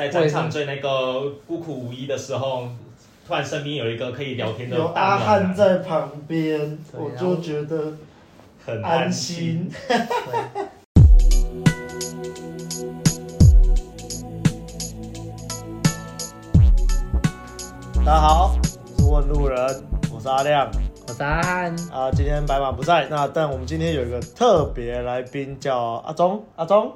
在战场最那个孤苦无依的时候，突然身边有一个可以聊天的有阿汉在旁边，我就觉得很安心。大家好，我是问路人，我是阿亮，我是阿汉。啊，今天白马不在，那但我们今天有一个特别来宾叫阿忠，阿忠。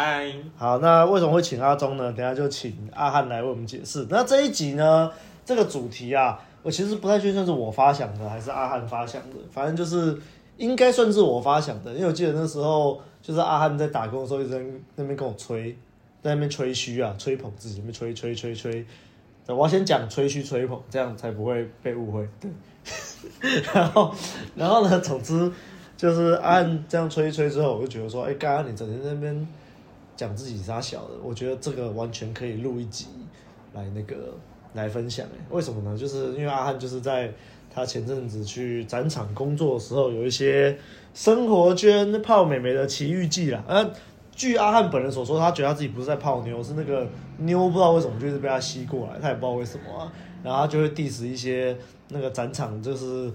嗨，好，那为什么会请阿忠呢？等下就请阿汉来为我们解释。那这一集呢，这个主题啊，我其实不太确定是我发想的还是阿汉发想的，反正就是应该算是我发想的，因为我记得那时候就是阿汉在打工的时候一直在那边跟我吹，在那边吹嘘啊，吹捧自己，那边吹吹吹吹。我要先讲吹嘘吹捧，这样才不会被误会。对，然后然后呢，总之就是按这样吹一吹之后，我就觉得说，哎，刚刚你整天在那边。讲自己啥小的，我觉得这个完全可以录一集来那个来分享诶。为什么呢？就是因为阿汉就是在他前阵子去展场工作的时候，有一些生活圈泡美眉的奇遇记啦。啊，据阿汉本人所说，他觉得他自己不是在泡妞，是那个妞不知道为什么就是被他吸过来，他也不知道为什么啊。然后他就会 diss 一些那个展场就是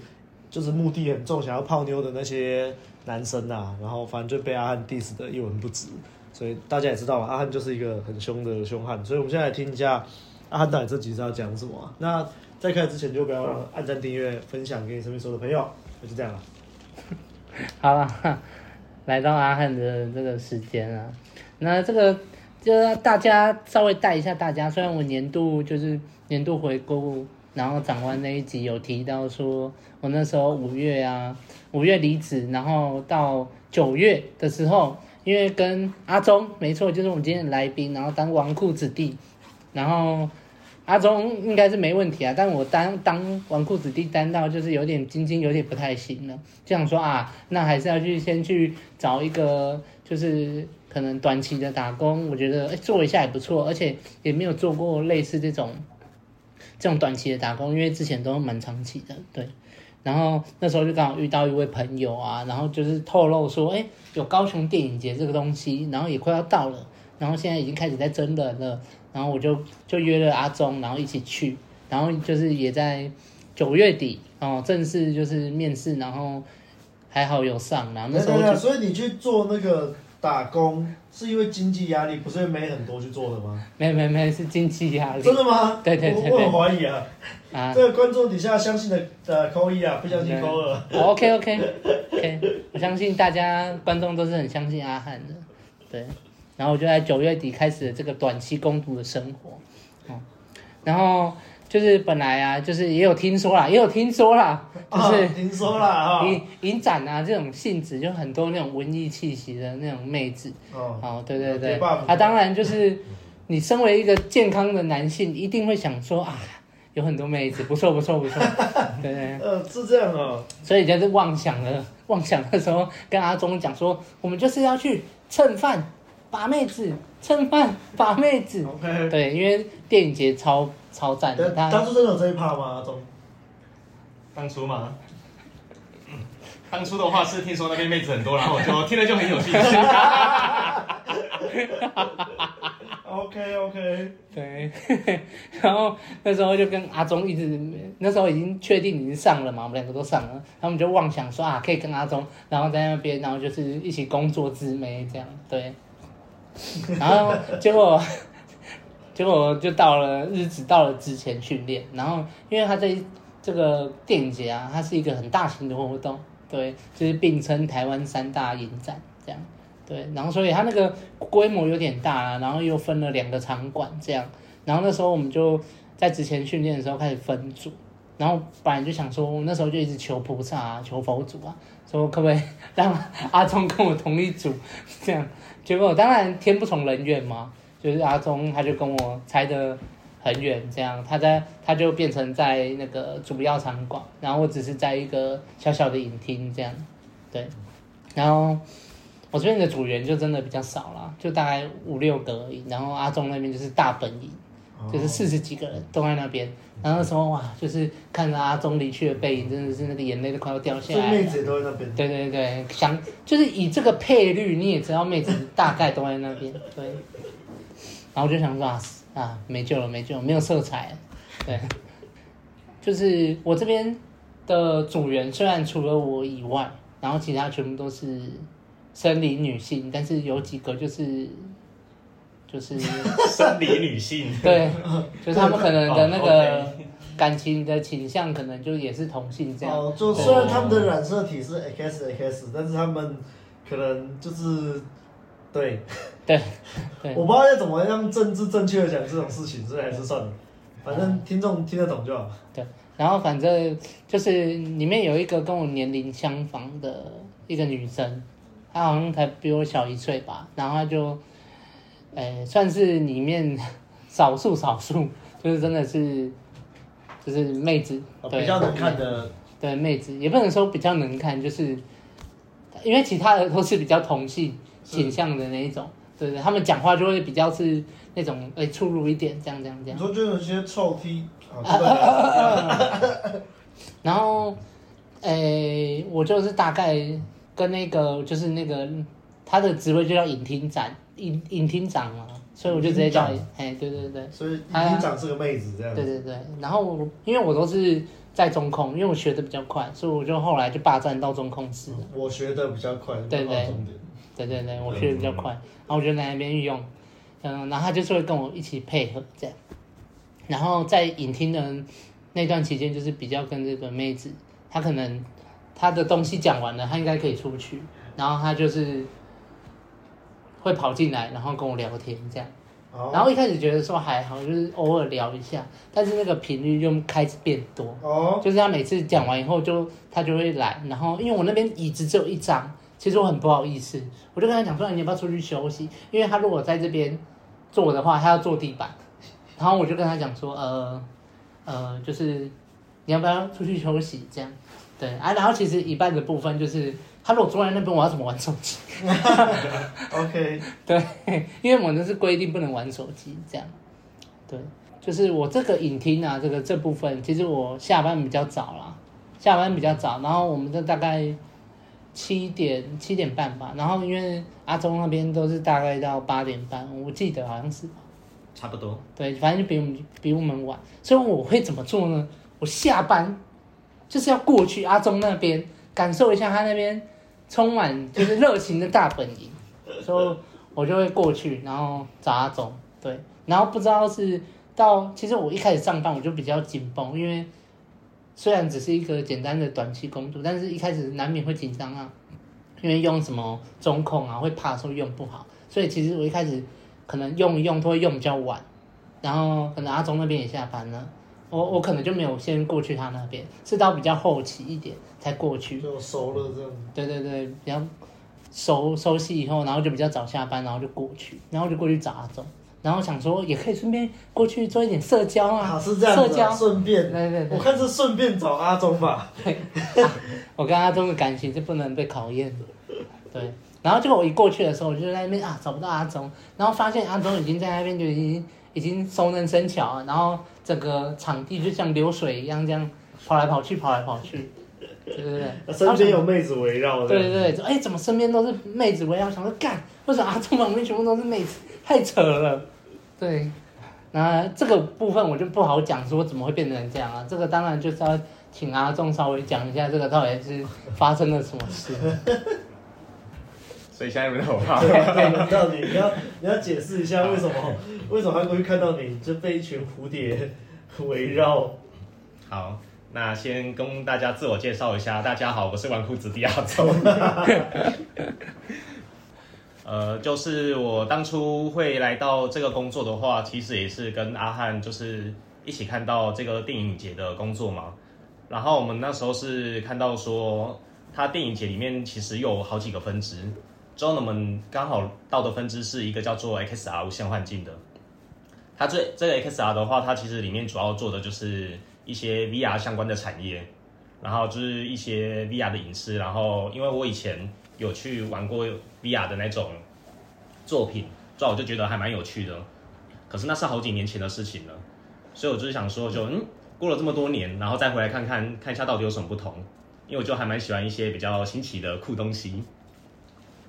就是目的很重，想要泡妞的那些男生啊。然后反正就被阿汉 diss 的一文不值。所以大家也知道阿汉就是一个很凶的凶汉。所以我们现在来听一下阿汉到底这集是要讲什么。那在开始之前，就不要按赞、订阅、分享给你身边所有的朋友。那就这样了。好了，来到阿汉的这个时间啊，那这个就大家稍微带一下大家。虽然我年度就是年度回顾，然后讲完那一集有提到说，我那时候五月啊，五月离职，然后到九月的时候。因为跟阿忠没错，就是我们今天的来宾，然后当纨绔子弟，然后阿忠应该是没问题啊，但我当当纨绔子弟当到就是有点晶晶有点不太行了，这样说啊，那还是要去先去找一个就是可能短期的打工，我觉得做一下也不错，而且也没有做过类似这种这种短期的打工，因为之前都蛮长期的，对。然后那时候就刚好遇到一位朋友啊，然后就是透露说，哎，有高雄电影节这个东西，然后也快要到了，然后现在已经开始在征人了，然后我就就约了阿忠，然后一起去，然后就是也在九月底哦，正式就是面试，然后还好有上，然后那时候就，所以你去做那个打工是因为经济压力，不是没很多去做的吗？没没没，是经济压力。真的吗？对对对，对，我，我很怀疑啊。啊，这个观众底下相信的呃扣一啊，不相信扣二。OK OK OK，我相信大家观众都是很相信阿汉的，对。然后我就在九月底开始了这个短期攻读的生活，哦，然后就是本来啊，就是也有听说啦，也有听说啦，就是、哦、听说啦哈，影影展啊这种性质，就很多那种文艺气息的那种妹子，哦，哦对对对，啊，当然就是你身为一个健康的男性，一定会想说啊。有很多妹子，不错不错不错，对 对，对。呃，是这样哦。所以就是妄想了，妄想的时候跟阿忠讲说，我们就是要去蹭饭，把妹子，蹭饭把妹子。OK。对，因为电影节超超赞的。当初真的有这一趴吗？阿忠？当初吗？当初的话是听说那边妹子很多，然后我就听了就很有兴趣。OK OK，对，然后那时候就跟阿忠一直，那时候已经确定已经上了嘛，我们两个都上了，他们就妄想说啊，可以跟阿忠，然后在那边，然后就是一起工作之美这样，对，然后结果 结果就到了日子到了之前训练，然后因为他在这个电影节啊，它是一个很大型的活动，对，就是并称台湾三大影展这样。对，然后所以它那个规模有点大啊，然后又分了两个场馆这样，然后那时候我们就在之前训练的时候开始分组，然后本来就想说，那时候就一直求菩萨啊，求佛祖啊，说可不可以让阿忠跟我同一组这样，结果当然天不从人愿嘛，就是阿忠他就跟我猜得很远这样，他在他就变成在那个主要场馆，然后我只是在一个小小的影厅这样，对，然后。我这边的组员就真的比较少了，就大概五六个而已。然后阿忠那边就是大本营，就是四十几个人都在那边。然后那时候哇，就是看着阿忠离去的背影，真的是那个眼泪都快要掉下来了。妹子都在那边。对对对，想就是以这个配率，你也知道妹子大概都在那边。对。然后我就想说啊，啊，没救了，没救了，没有色彩了。对，就是我这边的组员，虽然除了我以外，然后其他全部都是生理女性，但是有几个就是就是 生理女性，对，就是他们可能的那个感情的倾向，可能就也是同性这样。哦，就虽然他们的染色体是 XX，但是他们可能就是对 对对，我不知道要怎么样政治正确的讲这种事情，所以还是算了。反正听众听得懂就好。对，然后反正就是里面有一个跟我年龄相仿的一个女生，她好像才比我小一岁吧，然后她就，诶，算是里面少数少数，就是真的是，就是妹子，对，比较能看的，对，妹子也不能说比较能看，就是因为其他的都是比较同性倾向的那一种。对对，他们讲话就会比较是那种诶粗鲁一点，这样这样这样。你说就有些臭踢 然后，诶，我就是大概跟那个就是那个他的职位就叫影厅长，影影厅长嘛，所以我就直接叫哎，对对对。所以影厅长是个妹子这样。对对对，然后因为我都是在中控，因为我学的比较快，所以我就后来就霸占到中控室。我学的比较快，对对。对对对，我学的比较快，然后我就在那边运用，嗯，然后他就是会跟我一起配合这样，然后在影厅的那段期间，就是比较跟这个妹子，她可能她的东西讲完了，她应该可以出去，然后她就是会跑进来，然后跟我聊天这样，然后一开始觉得说还好，就是偶尔聊一下，但是那个频率就开始变多，哦，就是他每次讲完以后就他就会来，然后因为我那边椅子只有一张。其实我很不好意思，我就跟他讲说，你要不要出去休息？因为他如果在这边坐的话，他要坐地板。然后我就跟他讲说，呃，呃，就是你要不要出去休息？这样，对啊。然后其实一半的部分就是，他如果坐在那边，我要怎么玩手机？OK，对，因为我们是规定不能玩手机，这样。对，就是我这个影厅啊，这个这部分，其实我下班比较早啦，下班比较早，然后我们这大概。七点七点半吧，然后因为阿中那边都是大概到八点半，我记得好像是，差不多。对，反正就比我们比我们晚，所以我会怎么做呢？我下班就是要过去阿中那边感受一下他那边充满就是热情的大本营，所以我就会过去，然后找阿中。对，然后不知道是到其实我一开始上班我就比较紧绷，因为。虽然只是一个简单的短期工作，但是一开始难免会紧张啊，因为用什么中控啊，会怕说用不好，所以其实我一开始可能用一用都会用比较晚，然后可能阿中那边也下班了，我我可能就没有先过去他那边，是到比较后期一点才过去，就熟了这样。对对对，比较熟熟悉以后，然后就比较早下班，然后就过去，然后就过去找阿中。然后想说也可以顺便过去做一点社交啊，好是这样子，社交顺便，对对对，我看是顺便找阿中吧。对，我跟阿中的感情是不能被考验的。对，然后结果我一过去的时候，我就在那边啊找不到阿中，然后发现阿中已经在那边就已经已经熟能生巧了，然后整个场地就像流水一样这样跑来跑去跑来跑去，对对对，身边有妹子围绕。对对对，哎怎么身边都是妹子围绕？想说干，为什么阿忠旁边全部都是妹子？太扯了。对，那这个部分我就不好讲，说怎么会变成这样啊？这个当然就是要请阿忠稍微讲一下，这个到底是发生了什么事。所以现在轮到我怕。对，轮到你，你要你要解释一下为什么为什么他会看到你就被一群蝴蝶围绕。好，那先跟大家自我介绍一下，大家好，我是纨绔子弟阿周。呃，就是我当初会来到这个工作的话，其实也是跟阿汉就是一起看到这个电影节的工作嘛。然后我们那时候是看到说，他电影节里面其实有好几个分支，之后呢，我们刚好到的分支是一个叫做 XR 无限幻境的。它这这个 XR 的话，它其实里面主要做的就是一些 VR 相关的产业，然后就是一些 VR 的影视。然后因为我以前。有去玩过 VR 的那种作品，所以我就觉得还蛮有趣的。可是那是好几年前的事情了，所以我就是想说，就嗯，过了这么多年，然后再回来看看，看一下到底有什么不同。因为我就还蛮喜欢一些比较新奇的酷东西。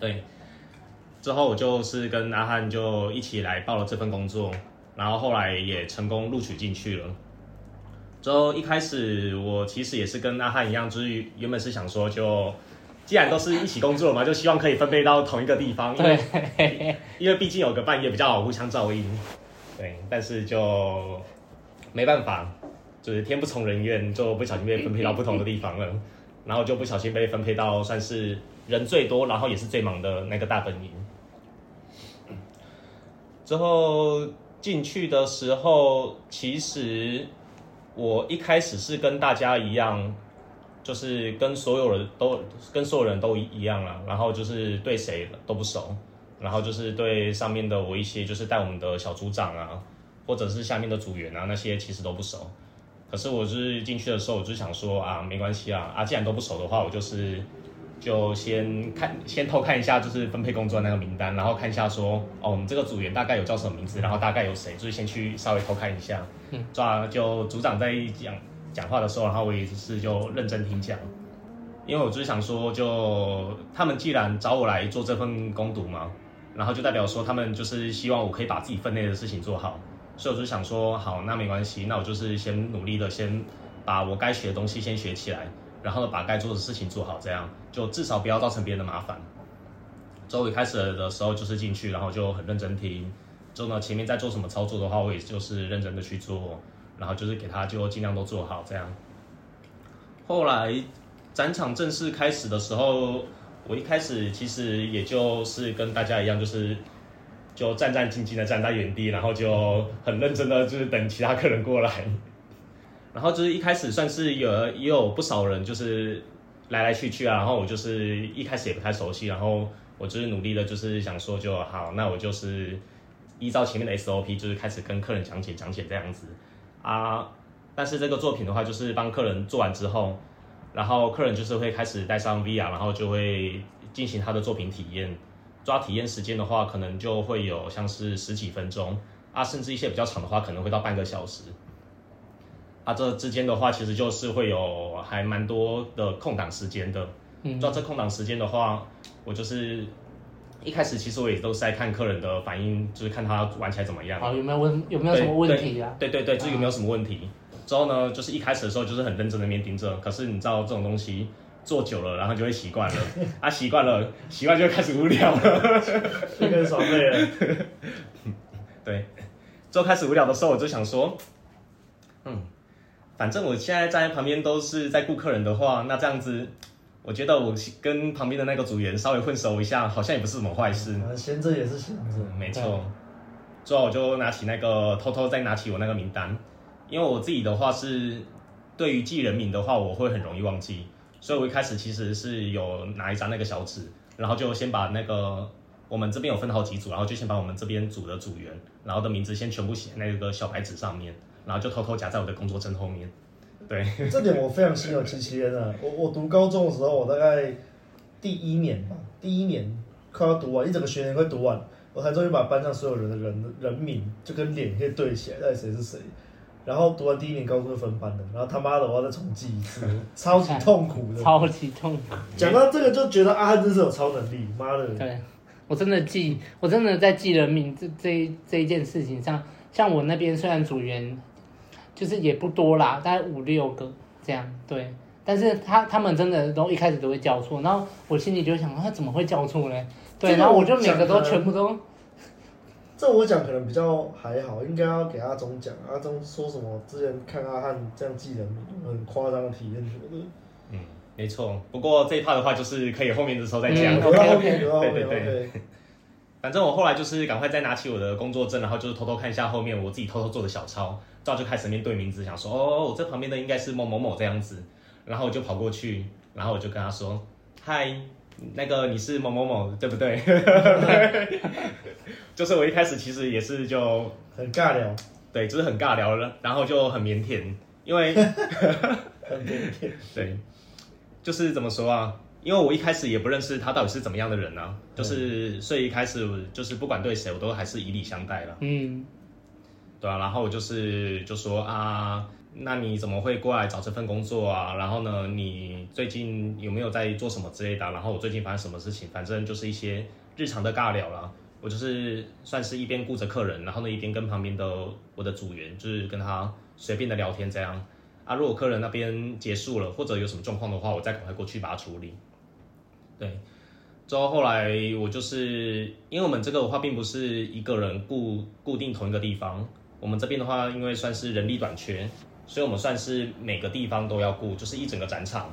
对，之后我就是跟阿汉就一起来报了这份工作，然后后来也成功录取进去了。之后一开始我其实也是跟阿汉一样，就是原本是想说，就既然都是一起工作嘛，就希望可以分配到同一个地方，因为对，因为毕竟有个半夜比较好互相照应。对，但是就没办法，就是天不从人愿，就不小心被分配到不同的地方了，然后就不小心被分配到算是人最多，然后也是最忙的那个大本营。之后进去的时候，其实我一开始是跟大家一样，就是跟所有人都跟所有人都一样了，然后就是对谁都不熟，然后就是对上面的我一些就是带我们的小组长啊，或者是下面的组员啊那些其实都不熟。可是我就是进去的时候，我就想说啊，没关系啊，啊既然都不熟的话，我就是。就先看，先偷看一下，就是分配工作的那个名单，然后看一下说，哦，我们这个组员大概有叫什么名字，然后大概有谁，就是先去稍微偷看一下。嗯，抓就组长在讲讲话的时候，然后我也是就认真听讲，因为我就是想说，就他们既然找我来做这份攻读嘛，然后就代表说他们就是希望我可以把自己分内的事情做好，所以我就想说，好，那没关系，那我就是先努力的先把我该学的东西先学起来。然后把该做的事情做好，这样就至少不要造成别人的麻烦。之后一开始的时候就是进去，然后就很认真听。之后呢，前面在做什么操作的话，我也就是认真的去做，然后就是给他就尽量都做好这样。后来展场正式开始的时候，我一开始其实也就是跟大家一样，就是就战战兢兢的站在原地，然后就很认真的就是等其他客人过来。然后就是一开始算是有也有不少人就是来来去去啊，然后我就是一开始也不太熟悉，然后我就是努力的，就是想说就好，那我就是依照前面的 SOP，就是开始跟客人讲解讲解这样子啊。但是这个作品的话，就是帮客人做完之后，然后客人就是会开始带上 VR，然后就会进行他的作品体验。抓体验时间的话，可能就会有像是十几分钟啊，甚至一些比较长的话，可能会到半个小时。啊，这之间的话，其实就是会有还蛮多的空档时间的。嗯，抓这空档时间的话，我就是一开始其实我也都是在看客人的反应，就是看他玩起来怎么样。啊，有没有问有没有什么问题啊？对对对，就有没有什么问题？之后呢，就是一开始的时候就是很认真的面盯着，可是你知道这种东西做久了，然后就会习惯了。啊，习惯了，习惯就会开始无聊了，就开始耍废了。对，之后开始无聊的时候，我就想说，嗯。反正我现在站在旁边都是在顾客人的话，那这样子，我觉得我跟旁边的那个组员稍微混熟一下，好像也不是什么坏事。闲着也是闲着，没错。之后我就拿起那个，偷偷再拿起我那个名单，因为我自己的话是对于记人名的话，我会很容易忘记，所以我一开始其实是有拿一张那个小纸，然后就先把那个我们这边有分好几组，然后就先把我们这边组的组员，然后的名字先全部写在那个小白纸上面。然后就偷偷夹在我的工作证后面，对，这点我非常心有戚戚焉啊！我我读高中的时候，我大概第一年吧，第一年快要读完，一整个学年快读完，我才终于把班上所有人的人人名就跟脸可以对起来，到底谁是谁。然后读完第一年高中就分班了，然后他妈的我要再重记一次，超级痛苦的，超级痛苦。讲到这个就觉得阿汉真是有超能力，妈的！对，我真的记，我真的在记人名这这这一件事情上，像我那边虽然组员。就是也不多啦，大概五六个这样，对。但是他他们真的都一开始都会叫错，然后我心里就想，他怎么会叫错呢？对，然后我就每个都全部都。这我讲可能比较还好，应该要给阿忠讲。阿忠说什么？之前看阿汉这样记人名，很夸张的体验，什么的。嗯，没错。不过这一趴的话，就是可以后面的时候再讲。嗯、okay, okay, 对对对。反正我后来就是赶快再拿起我的工作证，然后就是偷偷看一下后面我自己偷偷做的小抄。之后就开始面对名字，想说哦，我这旁边的应该是某某某这样子，然后我就跑过去，然后我就跟他说，嗨，那个你是某某某对不对？就是我一开始其实也是就很尬聊，对，就是很尬聊了，然后就很腼腆，因为 很腼腆，对，就是怎么说啊？因为我一开始也不认识他到底是怎么样的人呢、啊，就是所以一开始就是不管对谁，我都还是以礼相待了，嗯。对啊，然后我就是就说啊，那你怎么会过来找这份工作啊？然后呢，你最近有没有在做什么之类的？然后我最近发生什么事情？反正就是一些日常的尬聊啦。我就是算是一边顾着客人，然后呢一边跟旁边的我的组员就是跟他随便的聊天这样。啊，如果客人那边结束了或者有什么状况的话，我再赶快过去把它处理。对，之后后来我就是因为我们这个的话并不是一个人固固定同一个地方，我们这边的话因为算是人力短缺，所以我们算是每个地方都要顾，就是一整个展场。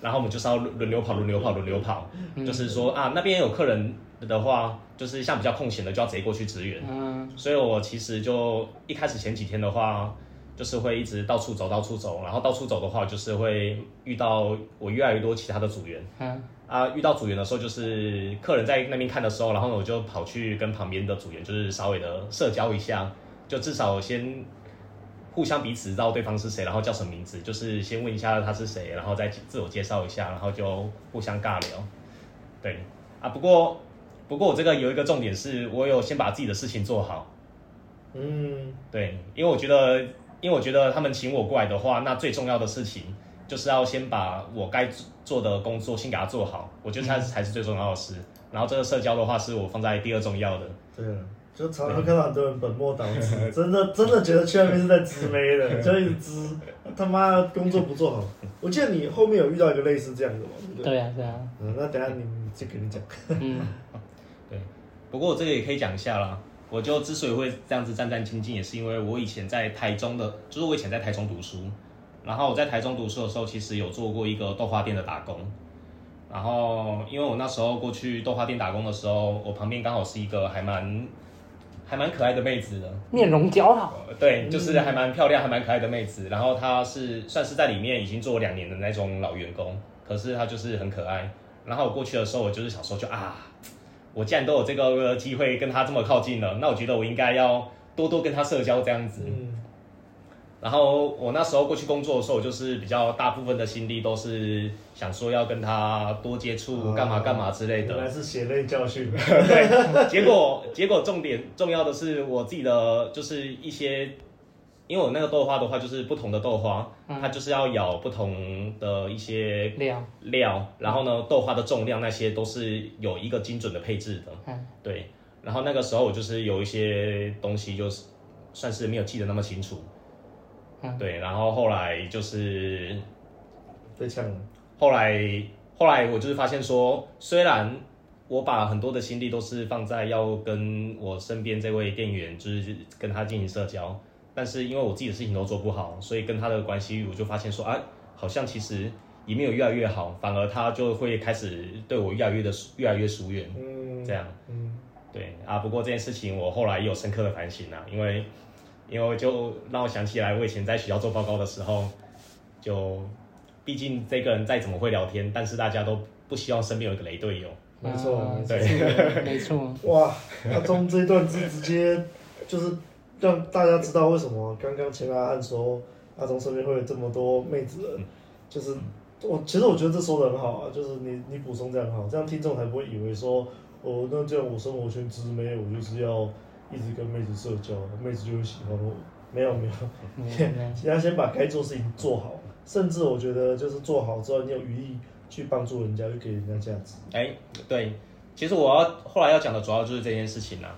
然后我们就是要轮流跑，轮流跑，轮流跑，嗯、就是说啊，那边有客人的话，就是像比较空闲的，就要直接过去支援。嗯，所以我其实就一开始前几天的话，就是会一直到处走，到处走，然后到处走的话，就是会遇到我越来越多其他的组员。嗯，啊，遇到组员的时候，就是客人在那边看的时候，然后我就跑去跟旁边的组员，就是稍微的社交一下，就至少先。互相彼此知道对方是谁，然后叫什么名字，就是先问一下他是谁，然后再自我介绍一下，然后就互相尬聊。对啊，不过不过我这个有一个重点是，我有先把自己的事情做好。嗯，对，因为我觉得，因为我觉得他们请我过来的话，那最重要的事情就是要先把我该做的工作先给他做好，我觉得才才是最重要的事。嗯、然后这个社交的话，是我放在第二重要的。对。就常常看到很多人本末倒置，真的真的觉得去那边是在支妹的，就一直支，他妈工作不做好。我记得你后面有遇到一个类似这样的吗？对，对啊，对啊。嗯，那等下你再跟你讲。嗯，对。不过我这个也可以讲一下啦。我就之所以会这样子战战兢兢，也是因为我以前在台中的，就是我以前在台中读书，然后我在台中读书的时候，其实有做过一个豆花店的打工。然后因为我那时候过去豆花店打工的时候，我旁边刚好是一个还蛮。还蛮可爱的妹子的，面容姣好。对，就是还蛮漂亮、还蛮可爱的妹子。然后她是算是在里面已经做了两年的那种老员工，可是她就是很可爱。然后我过去的时候，我就是想说，就啊，我既然都有这个机会跟她这么靠近了，那我觉得我应该要多多跟她社交这样子。嗯然后我那时候过去工作的时候，就是比较大部分的心力都是想说要跟他多接触，干嘛干嘛之类的。原来是血泪教训。对，结果结果重点重要的是我自己的就是一些，因为我那个豆花的话就是不同的豆花，嗯、它就是要咬不同的一些料料，然后呢豆花的重量那些都是有一个精准的配置的。嗯，对。然后那个时候我就是有一些东西就是算是没有记得那么清楚。对，然后后来就是被呛了。后来后来我就是发现说，虽然我把很多的心力都是放在要跟我身边这位店员，就是跟他进行社交，但是因为我自己的事情都做不好，所以跟他的关系，我就发现说，啊，好像其实也没有越来越好，反而他就会开始对我越来越的越来越疏远。嗯，这样。嗯，对啊。不过这件事情我后来也有深刻的反省啊，因为。因为就让我想起来，我以前在学校做报告的时候，就毕竟这个人再怎么会聊天，但是大家都不希望身边有一个雷队友。没错，啊、对，没错。哇，阿忠这一段字直接就是让大家知道为什么刚刚前阿汉说阿忠身边会有这么多妹子，就是我其实我觉得这说的很好啊，就是你你补充这样很好，这样听众才不会以为说哦，那这样我生活圈直妹，我就是要。一直跟妹子社交，妹子就会喜欢我。没有没有，你要先把该做事情做好，甚至我觉得就是做好之后，你有余力去帮助人家，就给人家价值。哎，对，其实我要后来要讲的主要就是这件事情啦，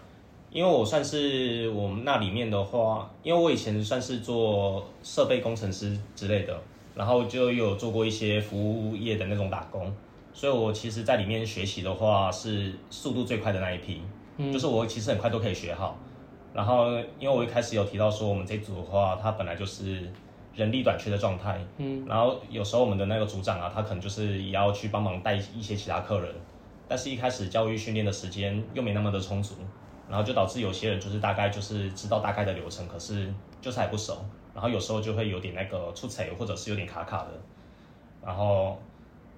因为我算是我们那里面的话，因为我以前算是做设备工程师之类的，然后就有做过一些服务业的那种打工，所以我其实在里面学习的话是速度最快的那一批。嗯，就是我其实很快都可以学好，然后因为我一开始有提到说我们这组的话，它本来就是人力短缺的状态，嗯，然后有时候我们的那个组长啊，他可能就是也要去帮忙带一些其他客人，但是一开始教育训练的时间又没那么的充足，然后就导致有些人就是大概就是知道大概的流程，可是就是还不熟，然后有时候就会有点那个出彩，或者是有点卡卡的，然后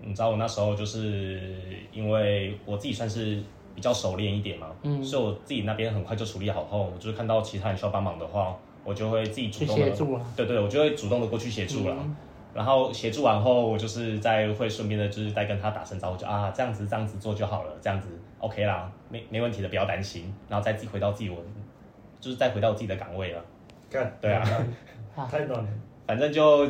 你知道我那时候就是因为我自己算是。比较熟练一点嘛，嗯，所以我自己那边很快就处理好后，我就是看到其他人需要帮忙的话，我就会自己主动的，协助对对，我就会主动的过去协助了。嗯、然后协助完后，我就是再会顺便的，就是再跟他打声招呼，就啊这样子这样子做就好了，这样子 OK 啦，没没问题的，不要担心。然后再自己回到自己我，就是再回到自己的岗位了。干，对啊，太暖了。反正就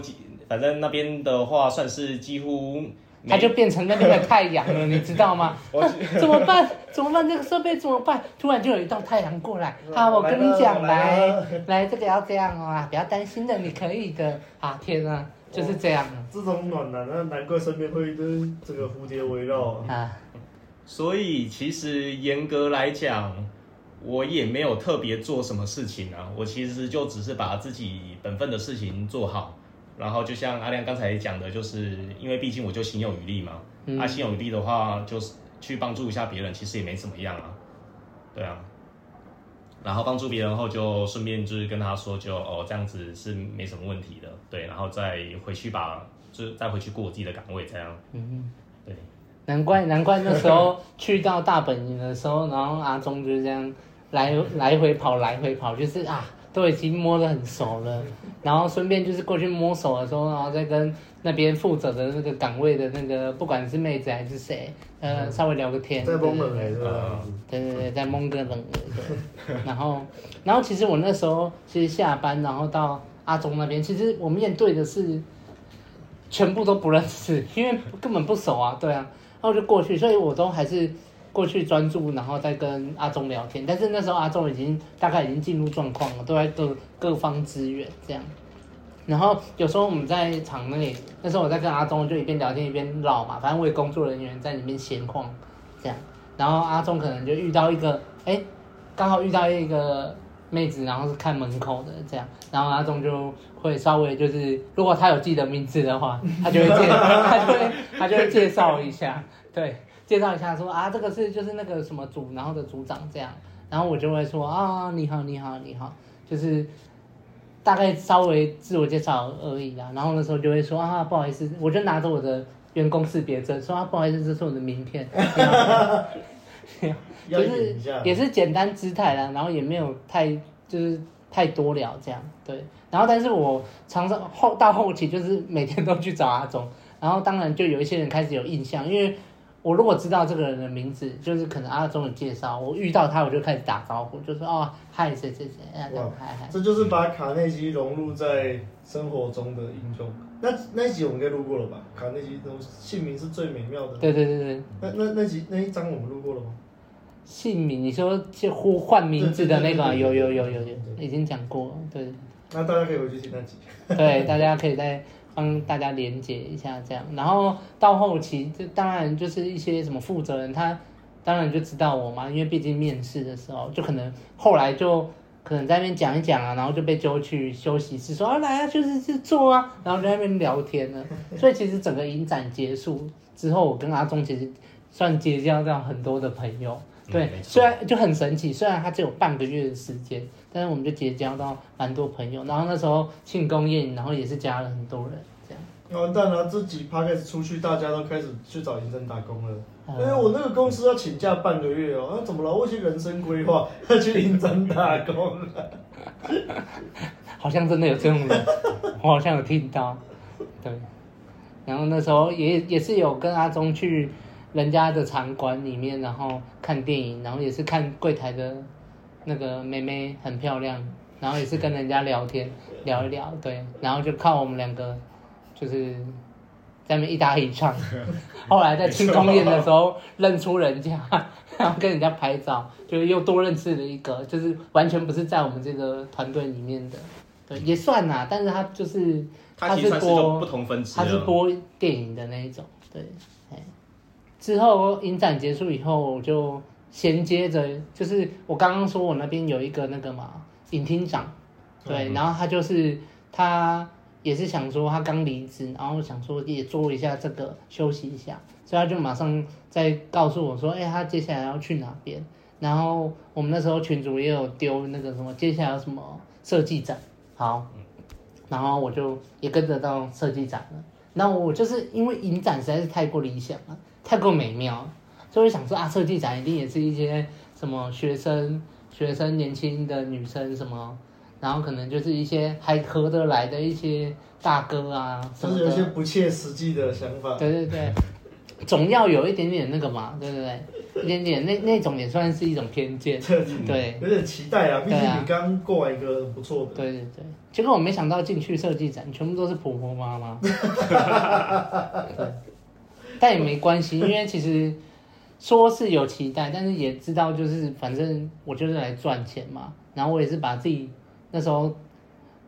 反正那边的话，算是几乎。他就变成那边的太阳了，你知道吗？怎么办？怎么办？这个设备怎么办？突然就有一道太阳过来，好，我跟你讲，来来，这个要这样啊，不要担心的，你可以的。啊，天啊，就是这样。这种暖男，那难怪身边会一堆这个蝴蝶围绕啊。所以其实严格来讲，我也没有特别做什么事情啊，我其实就只是把自己本分的事情做好。然后就像阿亮刚才讲的，就是因为毕竟我就心有余力嘛，嗯、啊，心有余力的话，就是去帮助一下别人，其实也没怎么样啊，对啊。然后帮助别人后，就顺便就是跟他说就，就哦这样子是没什么问题的，对，然后再回去把，就再回去过我自己的岗位，这样。嗯，对。难怪难怪那时候去到大本营的时候，然后阿忠就是这样来来回跑来回跑，就是啊。都已经摸得很熟了，然后顺便就是过去摸手的时候，然后再跟那边负责的那个岗位的那个，不管是妹子还是谁，呃，稍微聊个天。在蒙冷是吧？对对对，在蒙个冷对。然后，然后其实我那时候其实下班，然后到阿忠那边，其实我面对的是全部都不认识，因为根本不熟啊，对啊，然后就过去，所以我都还是。过去专注，然后再跟阿忠聊天。但是那时候阿忠已经大概已经进入状况了，都在各各方支援这样。然后有时候我们在场内，那时候我在跟阿忠就一边聊天一边唠嘛，反正我也工作人员在里面闲逛这样。然后阿忠可能就遇到一个，哎，刚好遇到一个妹子，然后是看门口的这样。然后阿忠就会稍微就是，如果他有记得名字的话，他就会介，他就会他就会介绍一下，对。介绍一下说，啊，这个是就是那个什么组，然后的组长这样，然后我就会说啊，你好，你好，你好，就是大概稍微自我介绍而已啦。然后那时候就会说啊，不好意思，我就拿着我的员工识别证说啊，不好意思，这是我的名片，就是也是简单姿态啦，然后也没有太就是太多聊这样，对。然后但是我常常后到后期就是每天都去找阿忠，然后当然就有一些人开始有印象，因为。我如果知道这个人的名字，就是可能阿忠的介绍，我遇到他我就开始打招呼，就说哦，嗨，谁谁谁，嗨嗨。这就是把卡内基融入在生活中的英雄。那那一集我们应该录过了吧？卡内基都姓名是最美妙的。对对对对。那那那集那一章我们录过了吗？姓名，你说就呼唤名字的那个，有有有有有，已经讲过，对。那大家可以回去听那集。对，大家可以在。帮大家连接一下，这样，然后到后期，这当然就是一些什么负责人，他当然就知道我嘛，因为毕竟面试的时候，就可能后来就可能在那边讲一讲啊，然后就被揪去休息室说啊，来啊，就是去做啊，然后在那边聊天了。所以其实整个影展结束之后，我跟阿忠其实算结交到很多的朋友。对，虽然就很神奇，虽然他只有半个月的时间，但是我们就结交到蛮多朋友。然后那时候庆功宴，然后也是加了很多人，这样。完蛋了，这几趴开始出去，大家都开始去找银针打工了。哎、嗯，我那个公司要请假半个月哦，那、啊、怎么了？我一些人生规划要去银针打工了。好像真的有这种人，我好像有听到。对，然后那时候也也是有跟阿忠去。人家的场馆里面，然后看电影，然后也是看柜台的那个妹妹很漂亮，然后也是跟人家聊天聊一聊，对，然后就靠我们两个，就是在那边一搭一唱。后来在庆功宴的时候认出人家，然后跟人家拍照，就是又多认识了一个，就是完全不是在我们这个团队里面的，对，也算啦，但是他就是他是播不同分支，他是播电影的那一种，对。之后影展结束以后，我就衔接着，就是我刚刚说我那边有一个那个嘛，影厅长，对，然后他就是他也是想说他刚离职，然后想说也做一下这个休息一下，所以他就马上再告诉我说，哎，他接下来要去哪边？然后我们那时候群主也有丢那个什么，接下来有什么设计展，好，然后我就也跟着到设计展了。那我就是因为影展实在是太过理想了。太过美妙，就会想说啊，设计展一定也是一些什么学生、学生年轻的女生什么，然后可能就是一些还合得来的一些大哥啊，什么就是有些不切实际的想法。对对对，总要有一点点那个嘛，对对对，一点点那那种也算是一种偏见。对，有点期待啊，毕竟你刚过完一个不错的。对对对，结果我没想到进去设计展全部都是婆婆妈妈。对。但也没关系，因为其实说是有期待，但是也知道就是反正我就是来赚钱嘛。然后我也是把自己那时候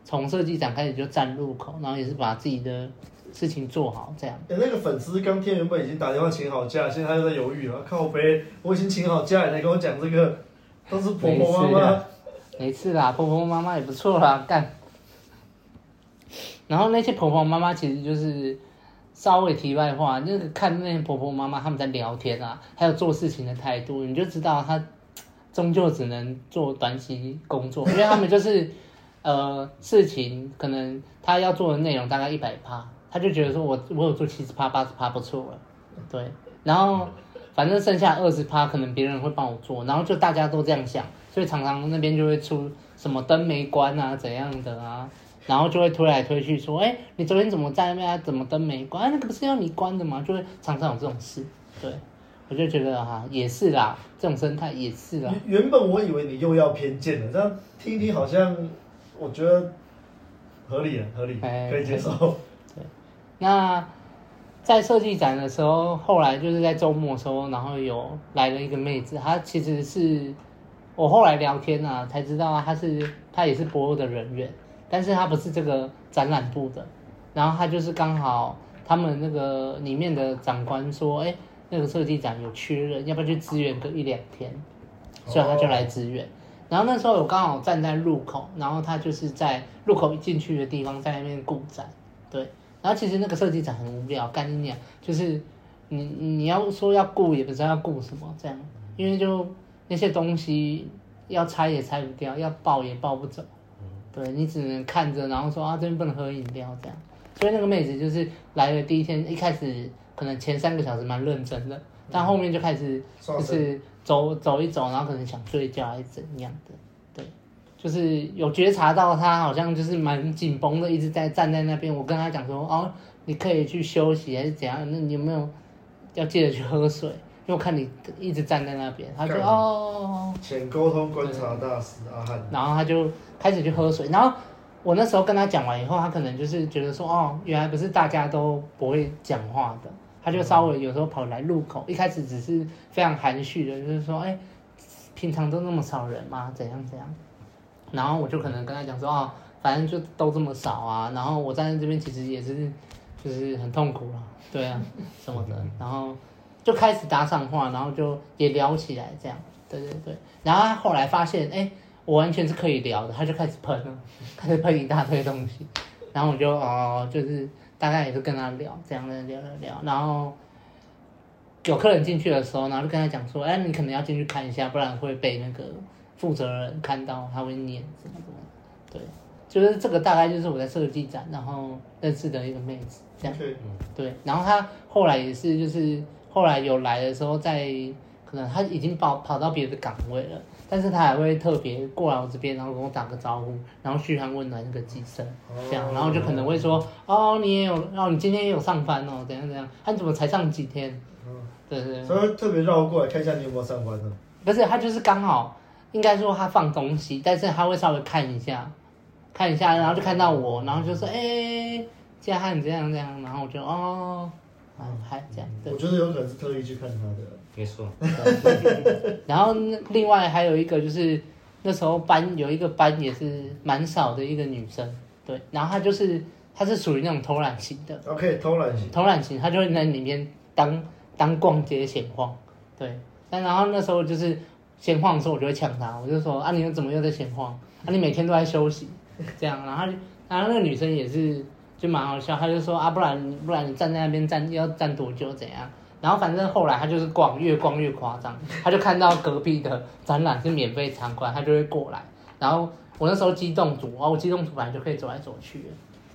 从设计展开始就站入口，然后也是把自己的事情做好这样。哎、欸，那个粉丝刚天原本已经打电话请好假，现在他又在犹豫了。靠背，我已经请好假，你来跟我讲这个，都是婆婆妈妈。没事啦，婆婆妈妈也不错啦，干。然后那些婆婆妈妈其实就是稍微题外话，就是看那些婆婆妈妈他们在聊天啊，还有做事情的态度，你就知道她终究只能做短期工作，因为他们就是 呃事情可能他要做的内容大概一百趴，他就觉得说我我有做七十趴八十趴不错了，对，然后反正剩下二十趴可能别人会帮我做，然后就大家都这样想，所以常常那边就会出什么灯没关啊怎样的啊。然后就会推来推去，说：“哎，你昨天怎么在那边啊？怎么灯没关？啊，那个不是要你关的吗？”就会常常有这种事。对，我就觉得哈，也是啦，这种生态也是啦。原本我以为你又要偏见了，这样听一听好像我觉得合理啊，合理，可以接受。对，那在设计展的时候，后来就是在周末的时候，然后有来了一个妹子，她其实是我后来聊天啊才知道，她是她也是博物的人员。但是他不是这个展览部的，然后他就是刚好他们那个里面的长官说，哎，那个设计展有缺人，要不要去支援个一两天？所以他就来支援。然后那时候我刚好站在入口，然后他就是在入口一进去的地方在那边顾展，对。然后其实那个设计展很无聊，干你娘，就是你你要说要顾也不知道要顾什么这样，因为就那些东西要拆也拆不掉，要抱也抱不走。对，你只能看着，然后说啊，这边不能喝饮料这样。所以那个妹子就是来了第一天，一开始可能前三个小时蛮认真的，但后面就开始就是走走一走，然后可能想睡觉还是怎样的。对，就是有觉察到她好像就是蛮紧绷的，一直在站在那边。我跟她讲说，哦，你可以去休息还是怎样？那你有没有要记得去喝水？因为我看你一直站在那边，他就哦，前沟通观察大师阿汉，然后他就。开始去喝水，然后我那时候跟他讲完以后，他可能就是觉得说，哦，原来不是大家都不会讲话的，他就稍微有时候跑来入口，一开始只是非常含蓄的，就是说，哎，平常都那么少人吗？怎样怎样？然后我就可能跟他讲说，哦，反正就都这么少啊，然后我站在这边其实也是，就是很痛苦了，对啊，什么的，然后就开始搭上话，然后就也聊起来这样，对对对，然后他后来发现，哎。我完全是可以聊的，他就开始喷了，开始喷一大堆东西，然后我就哦，就是大概也是跟他聊，这样的聊聊聊，然后有客人进去的时候，然后就跟他讲说，哎，你可能要进去看一下，不然会被那个负责人看到，他会念什么什么。对，就是这个大概就是我在设计展然后认识的一个妹子，这样，对，然后他后来也是，就是后来有来的时候在，在可能他已经跑跑到别的岗位了。但是他还会特别过来我这边，然后跟我打个招呼，然后嘘寒问暖那个几声，这样，然后就可能会说，哦，你也有，哦，你今天也有上班哦，怎样怎样，他怎么才上几天？嗯，对对。所以特别绕过来看一下你有没有上班呢？不是，他就是刚好，应该说他放东西，但是他会稍微看一下，看一下，然后就看到我，然后就说，哎，嘉汉这样这样，然后我就哦，嗯，还这样。对。我觉得有可能是特意去看他的。没错，然后另外还有一个就是那时候班有一个班也是蛮少的一个女生，对，然后她就是她是属于那种偷懒型的，OK，偷懒型，偷懒型，她就会在里面当当逛街闲晃，对，但然后那时候就是闲晃的时候，我就会呛她，我就说啊，你又怎么又在闲晃？啊，你每天都在休息，这样，然后然后那个女生也是就蛮好笑，他就说啊，不然不然你站在那边站要站多久怎样？然后反正后来他就是逛，越逛越夸张，他就看到隔壁的展览是免费参观，他就会过来。然后我那时候机动组，哦，我机动组本来就可以走来走去，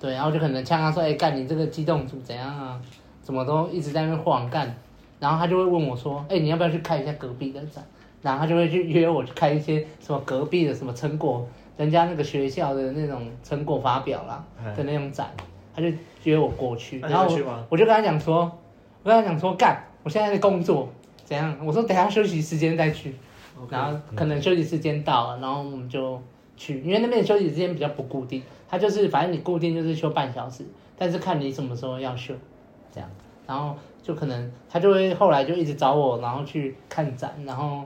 对，然后就可能呛他说：“哎，干你这个机动组怎样啊？怎么都一直在那边晃干？”然后他就会问我说：“哎，你要不要去看一下隔壁的展？”然后他就会去约我去看一些什么隔壁的什么成果，人家那个学校的那种成果发表啦的那种展，他就约我过去。然后我，我就跟他讲说。我跟他讲说干，我现在在工作，怎样？我说等下休息时间再去然后可能休息时间到了，然后我们就去，因为那边的休息时间比较不固定，他就是反正你固定就是休半小时，但是看你什么时候要休，这样。然后就可能他就会后来就一直找我，然后去看展，然后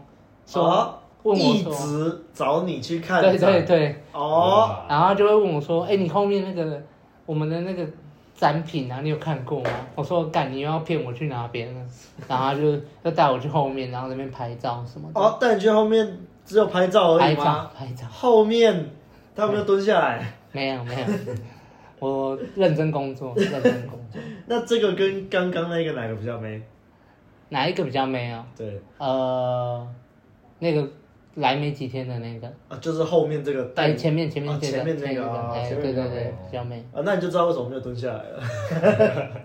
说、哦、问我说一直找你去看展，对对对，哦，然后就会问我说，哎，你后面那个我们的那个展品啊，你有看过吗？我说，干，你又要骗我去哪边了？然后他就要带我去后面，然后那边拍照什么的。哦，带你去后面只有拍照而已吗？拍照，拍照。后面他有没有蹲下来？没有，没有。我认真工作，认真工作。那这个跟刚刚那个哪个比较美？哪一个比较美啊？对，呃，那个来没几天的那个啊，就是后面这个带前面前面这个前面那个啊，对对对，比较美啊。那你就知道为什么没有蹲下来了。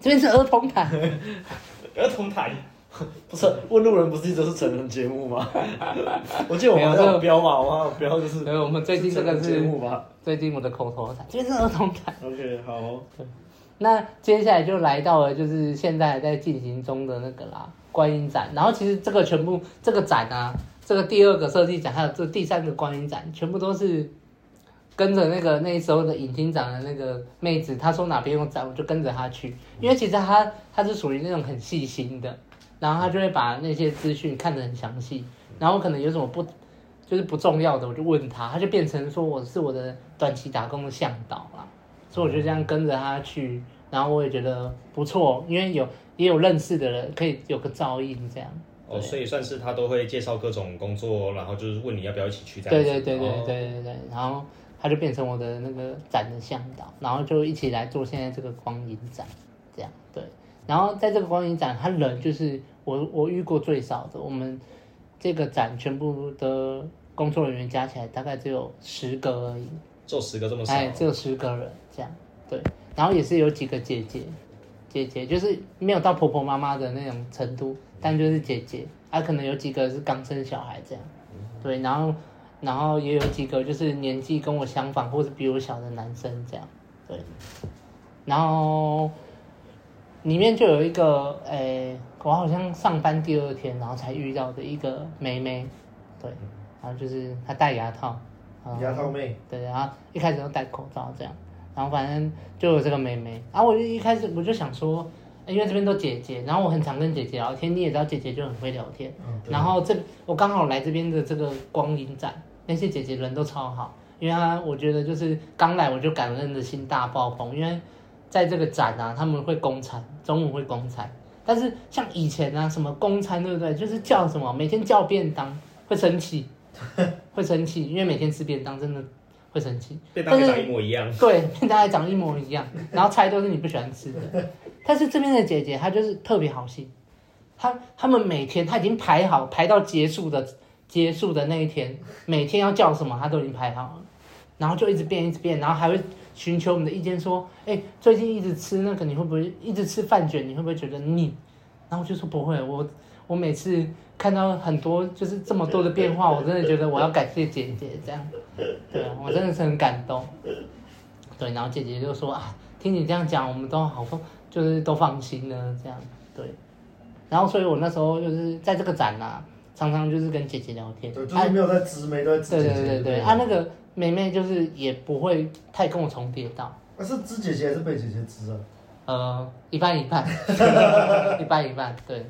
这边是儿童台，儿童台。不是问路人，不是一直是成人节目吗？我记得我们有标嘛，我们标就是。对，我们最近这个是节目吧？最近我的口头禅，这边是儿童台。OK，好。对，那接下来就来到了就是现在在进行中的那个啦，观音展。然后其实这个全部这个展啊，这个第二个设计展，还有这第三个观音展，全部都是跟着那个那时候的引经展的那个妹子，她说哪边有展，我就跟着她去。因为其实她她是属于那种很细心的。然后她就会把那些资讯看得很详细，然后可能有什么不，就是不重要的，我就问她，她就变成说我是我的短期打工的向导啦，所以我就这样跟着她去，然后我也觉得不错，因为有也有认识的人可以有个照应这样。哦，所以算是他都会介绍各种工作，然后就是问你要不要一起去这样。对对对对对对对，然后他就变成我的那个展的向导，然后就一起来做现在这个光影展，这样对。然后在这个光影展，他人就是。我我遇过最少的，我们这个展全部的工作人员加起来大概只有十个而已，就十个这么少，哎，只有十个人这样，对，然后也是有几个姐姐，姐姐就是没有到婆婆妈妈的那种程度，但就是姐姐，她、啊、可能有几个是刚生小孩这样，对，然后然后也有几个就是年纪跟我相仿或者比我小的男生这样，对，然后。里面就有一个，诶、欸，我好像上班第二天，然后才遇到的一个妹妹，对，然后就是她戴牙套，牙套妹，对，然后一开始都戴口罩这样，然后反正就有这个妹妹，然后我就一开始我就想说，因为这边都姐姐，然后我很常跟姐姐聊天，你也知道姐姐就很会聊天，嗯、然后这我刚好来这边的这个光影展，那些姐姐人都超好，因为她我觉得就是刚来我就感恩的心大爆棚，因为。在这个展啊，他们会供餐，中午会供餐，但是像以前啊，什么供餐对不对？就是叫什么，每天叫便当会生气，会生气，因为每天吃便当真的会生气。便当长一模一样。对，便当还长一模一样，然后菜都是你不喜欢吃的。但是这边的姐姐她就是特别好心，她他们每天她已经排好，排到结束的结束的那一天，每天要叫什么她都已经排好了，然后就一直变一直变，然后还会。寻求我们的意见，说：“哎、欸，最近一直吃那个，你会不会一直吃饭卷？你会不会觉得腻？”然后我就说：“不会，我我每次看到很多就是这么多的变化，我真的觉得我要感谢姐姐这样。对啊，我真的是很感动。对，然后姐姐就说：啊，听你这样讲，我们都好放，就是都放心了这样。对，然后所以我那时候就是在这个展啊，常常就是跟姐姐聊天，对，就是没有在直眉，都在直姐姐。对对对对，啊那个。”妹妹就是也不会太跟我重叠到，那是知姐姐还是被姐姐知啊？呃，一半一半，一半一半，对。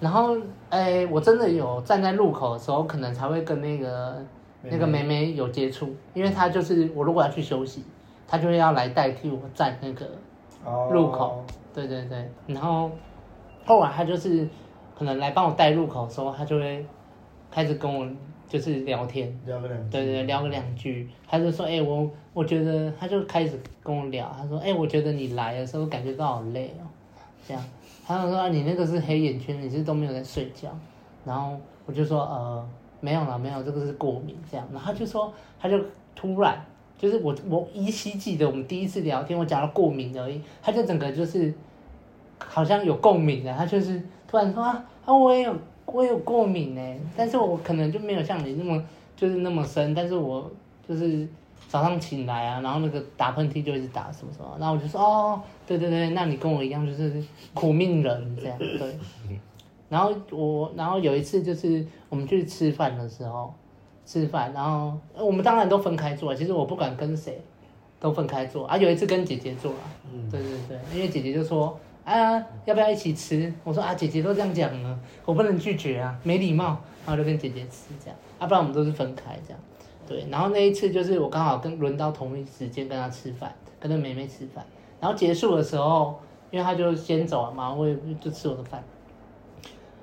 然后，哎、欸，我真的有站在路口的时候，可能才会跟那个那个妹妹有接触，因为她就是我如果要去休息，她就会要来代替我站那个路口。Oh. 对对对，然后后来她就是可能来帮我带路口的时候，她就会开始跟我。就是聊天，聊个两句，对对，聊个两句，他就说，哎、欸，我我觉得，他就开始跟我聊，他说，哎、欸，我觉得你来的时候感觉到好累哦，这样，他就说，啊，你那个是黑眼圈，你是都没有在睡觉，然后我就说，呃，没有了，没有，这个是过敏，这样，然后就说，他就突然，就是我我依稀记得我们第一次聊天，我讲到过敏而已，他就整个就是好像有共鸣的，他就是突然说，啊，啊，我也有。我也有过敏呢，但是我可能就没有像你那么就是那么深，但是我就是早上醒来啊，然后那个打喷嚏就一直打什么什么，然后我就说哦，对对对，那你跟我一样就是苦命人这样 对，然后我然后有一次就是我们去吃饭的时候，吃饭，然后我们当然都分开坐，其实我不管跟谁，都分开坐啊。有一次跟姐姐坐啊，嗯，对对对，因为姐姐就说，啊，要不要一起吃？我说啊，姐姐都这样讲了，我不能拒绝啊，没礼貌，然后就跟姐姐吃这样，啊，不然我们都是分开这样。对，然后那一次就是我刚好跟轮到同一时间跟她吃饭，跟那妹妹吃饭，然后结束的时候，因为她就先走了嘛，我也就吃我的饭。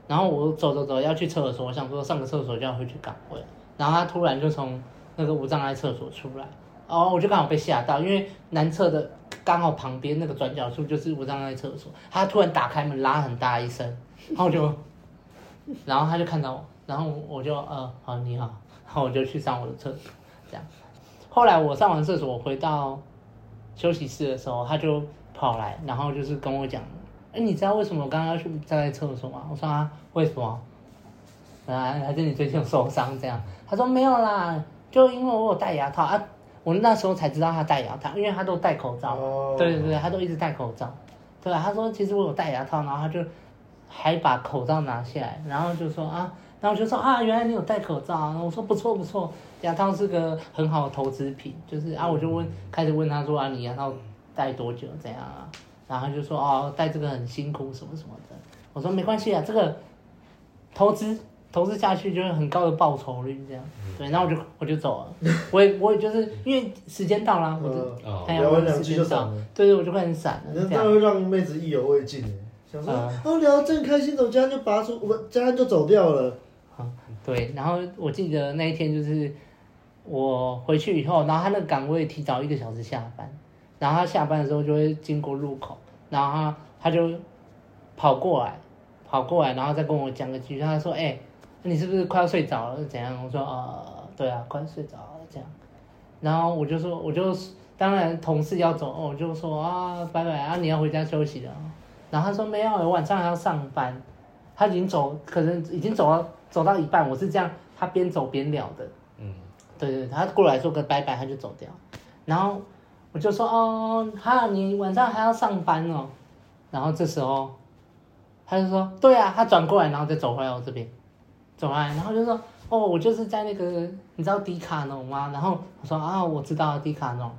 然后我走走走要去厕所，我想说上个厕所就要回去岗位，然后他突然就从那个无障碍厕所出来，哦，我就刚好被吓到，因为男厕的刚好旁边那个转角处就是无障碍厕所，他突然打开门拉很大一声，然后就，然后他就看到我，然后我就呃好你好，然后我就去上我的厕所，这样，后来我上完厕所回到休息室的时候，他就跑来，然后就是跟我讲。哎，你知道为什么我刚刚要去站在厕所吗？我说啊，为什么？啊，还是你最近有受伤这样？他说没有啦，就因为我有戴牙套啊。我那时候才知道他戴牙套，因为他都戴口罩。哦。对对对，他都一直戴口罩。对啊，他说其实我有戴牙套，然后他就还把口罩拿下来，然后就说啊，然后我就说啊，原来你有戴口罩啊。我说不错不错，牙套是个很好的投资品，就是啊，我就问，开始问他说啊，你牙套戴多久怎样啊？然后就说哦，戴这个很辛苦，什么什么的。我说没关系啊，这个投资投资下去就是很高的报酬率，这样。对，然后我就我就走了。我也我也就是因为时间到了，我就聊完两句就闪了。对对，我就快点闪了。那会让妹子意犹未尽，想说哦，聊得正开心，怎么家就拔出我家就走掉了。对，然后我记得那一天就是我回去以后，然后他那个岗位提早一个小时下班。然后他下班的时候就会经过路口，然后他他就跑过来，跑过来，然后再跟我讲个几句，他说：“哎、你是不是快要睡着了？怎样？”我说：“呃，对啊，快睡着了。”这样，然后我就说：“我就当然同事要走，我就说啊，拜拜啊，你要回家休息了。”然后他说：“没有，我晚上还要上班。”他已经走，可能已经走到走到一半，我是这样，他边走边聊的。嗯，对对，他过来说个拜拜，他就走掉，然后。我就说哦，哈，你晚上还要上班哦，然后这时候，他就说，对啊，他转过来，然后再走回来我这边，走过来，然后就说，哦，我就是在那个，你知道迪卡侬吗？然后我说啊，我知道迪卡侬，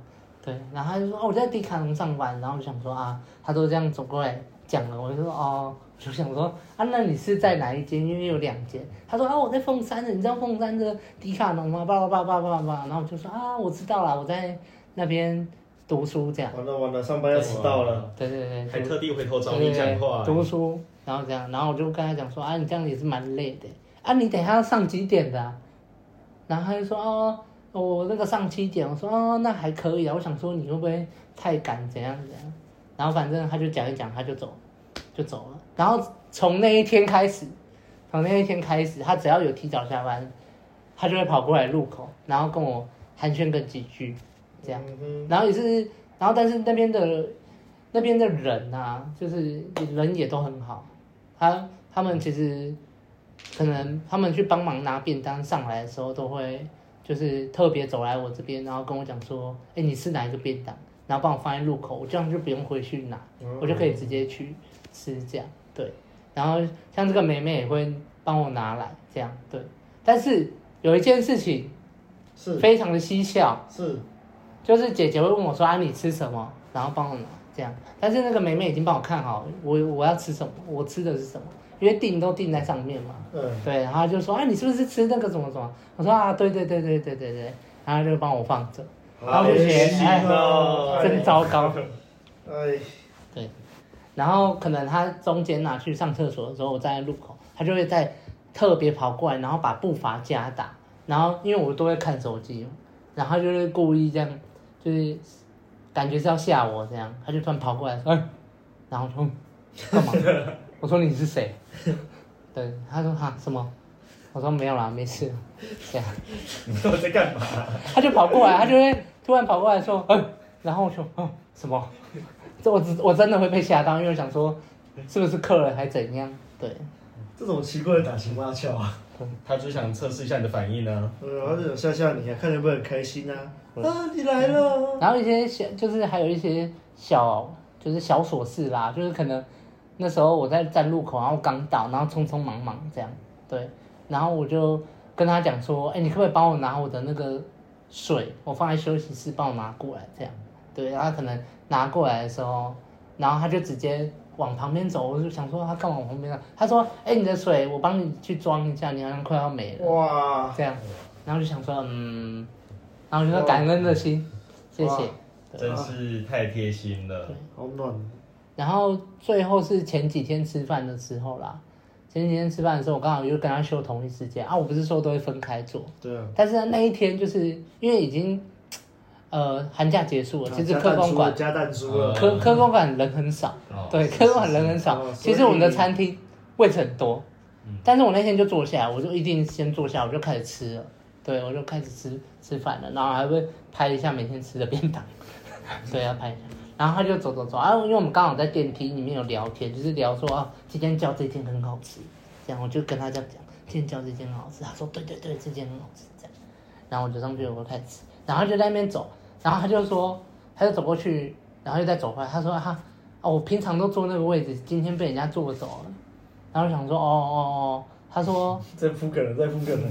对，然后他就说，哦，我在迪卡侬上班，然后我就想说啊，他都这样走过来讲了，我就说哦，我就想说啊，那你是在哪一间？因为有两间。他说啊，我在凤山的，你知道凤山的迪卡侬吗？叭叭叭叭叭叭，然后我就说啊，我知道了，我在那边。读书这样，完了完了，上班要迟到了。对对对，还特地回头找你讲话。读书，然后这样，然后我就跟他讲说啊，你这样也是蛮累的。啊，你等一下要上几点的？然后他就说哦，我那个上七点。我说哦，那还可以啊。我想说你会不会太赶，怎样怎样？然后反正他就讲一讲，他就走，就走了。然后从那一天开始，从那一天开始，他只要有提早下班，他就会跑过来路口，然后跟我寒暄个几句。这样，然后也是，然后但是那边的那边的人啊，就是人也都很好，他他们其实可能他们去帮忙拿便当上来的时候，都会就是特别走来我这边，然后跟我讲说，哎，你吃哪一个便当？然后帮我放在路口，我这样就不用回去拿，我就可以直接去吃这样，对。然后像这个妹妹也会帮我拿来这样，对。但是有一件事情是非常的蹊跷，是。就是姐姐会问我说：“啊，你吃什么？”然后帮我拿这样。但是那个妹妹已经帮我看好，我我要吃什么，我吃的是什么，因为订都订在上面嘛。嗯。对，然后就说：“啊，你是不是吃那个什么什么？”我说：“啊，对对对对对对对。”然后就帮我放着，然后就觉得哎，真糟糕。哎。对。然后可能他中间拿去上厕所的时候，我站在路口，他就会在特别跑过来，然后把步伐加大，然后因为我都会看手机，然后就是故意这样。就是感觉是要吓我这样，他就突然跑过来，哎，然后说干嘛？我说你是谁？对，他说哈什么？我说没有啦，没事。这样，你说我在干嘛？他就跑过来，他就会突然跑过来说，嗯，然后我说，嗯，什么？这我我真的会被吓到，因为我想说是不是客人还怎样？对，这种奇怪的打情骂俏啊，他就想测试一下你的反应呢。嗯，他就想吓吓你，看你会不会很开心啊。啊，你来了！然后一些小，就是还有一些小，就是小琐事啦，就是可能那时候我在站路口，然后刚到，然后匆匆忙忙这样，对，然后我就跟他讲说，哎，你可不可以帮我拿我的那个水，我放在休息室，帮我拿过来，这样。对，他可能拿过来的时候，然后他就直接往旁边走，我就想说他干嘛往旁边？他说：“哎，你的水，我帮你去装一下，你好像快要没了。”哇，这样，然后就想说，嗯，然后就说感恩的心，谢谢，真是太贴心了，对，好暖。然后最后是前几天吃饭的时候啦。前几天吃饭的时候，我刚好又跟他休同一时间啊。我不是说都会分开做，对啊。但是那一天就是因为已经，呃，寒假结束了，其实科工馆加了，科科工馆人很少，对，科工馆人很少。其实我们的餐厅位置很多，但是我那天就坐下来，我就一定先坐下，我就开始吃了，对，我就开始吃吃饭了，然后还会拍一下每天吃的便当，对，要拍一下。然后他就走走走啊，因为我们刚好在电梯里面有聊天，就是聊说啊，今天叫这间很好吃，这样我就跟他这样讲，今天叫这间很好吃，他说对对对，这间很好吃，这样，然后我就上去我就开始吃，然后就在那边走，然后他就说，他就走过去，然后又再走回来，他说他哦，我平常都坐那个位置，今天被人家坐走了，然后我想说哦哦哦。他说：“在敷梗了，在敷梗了。”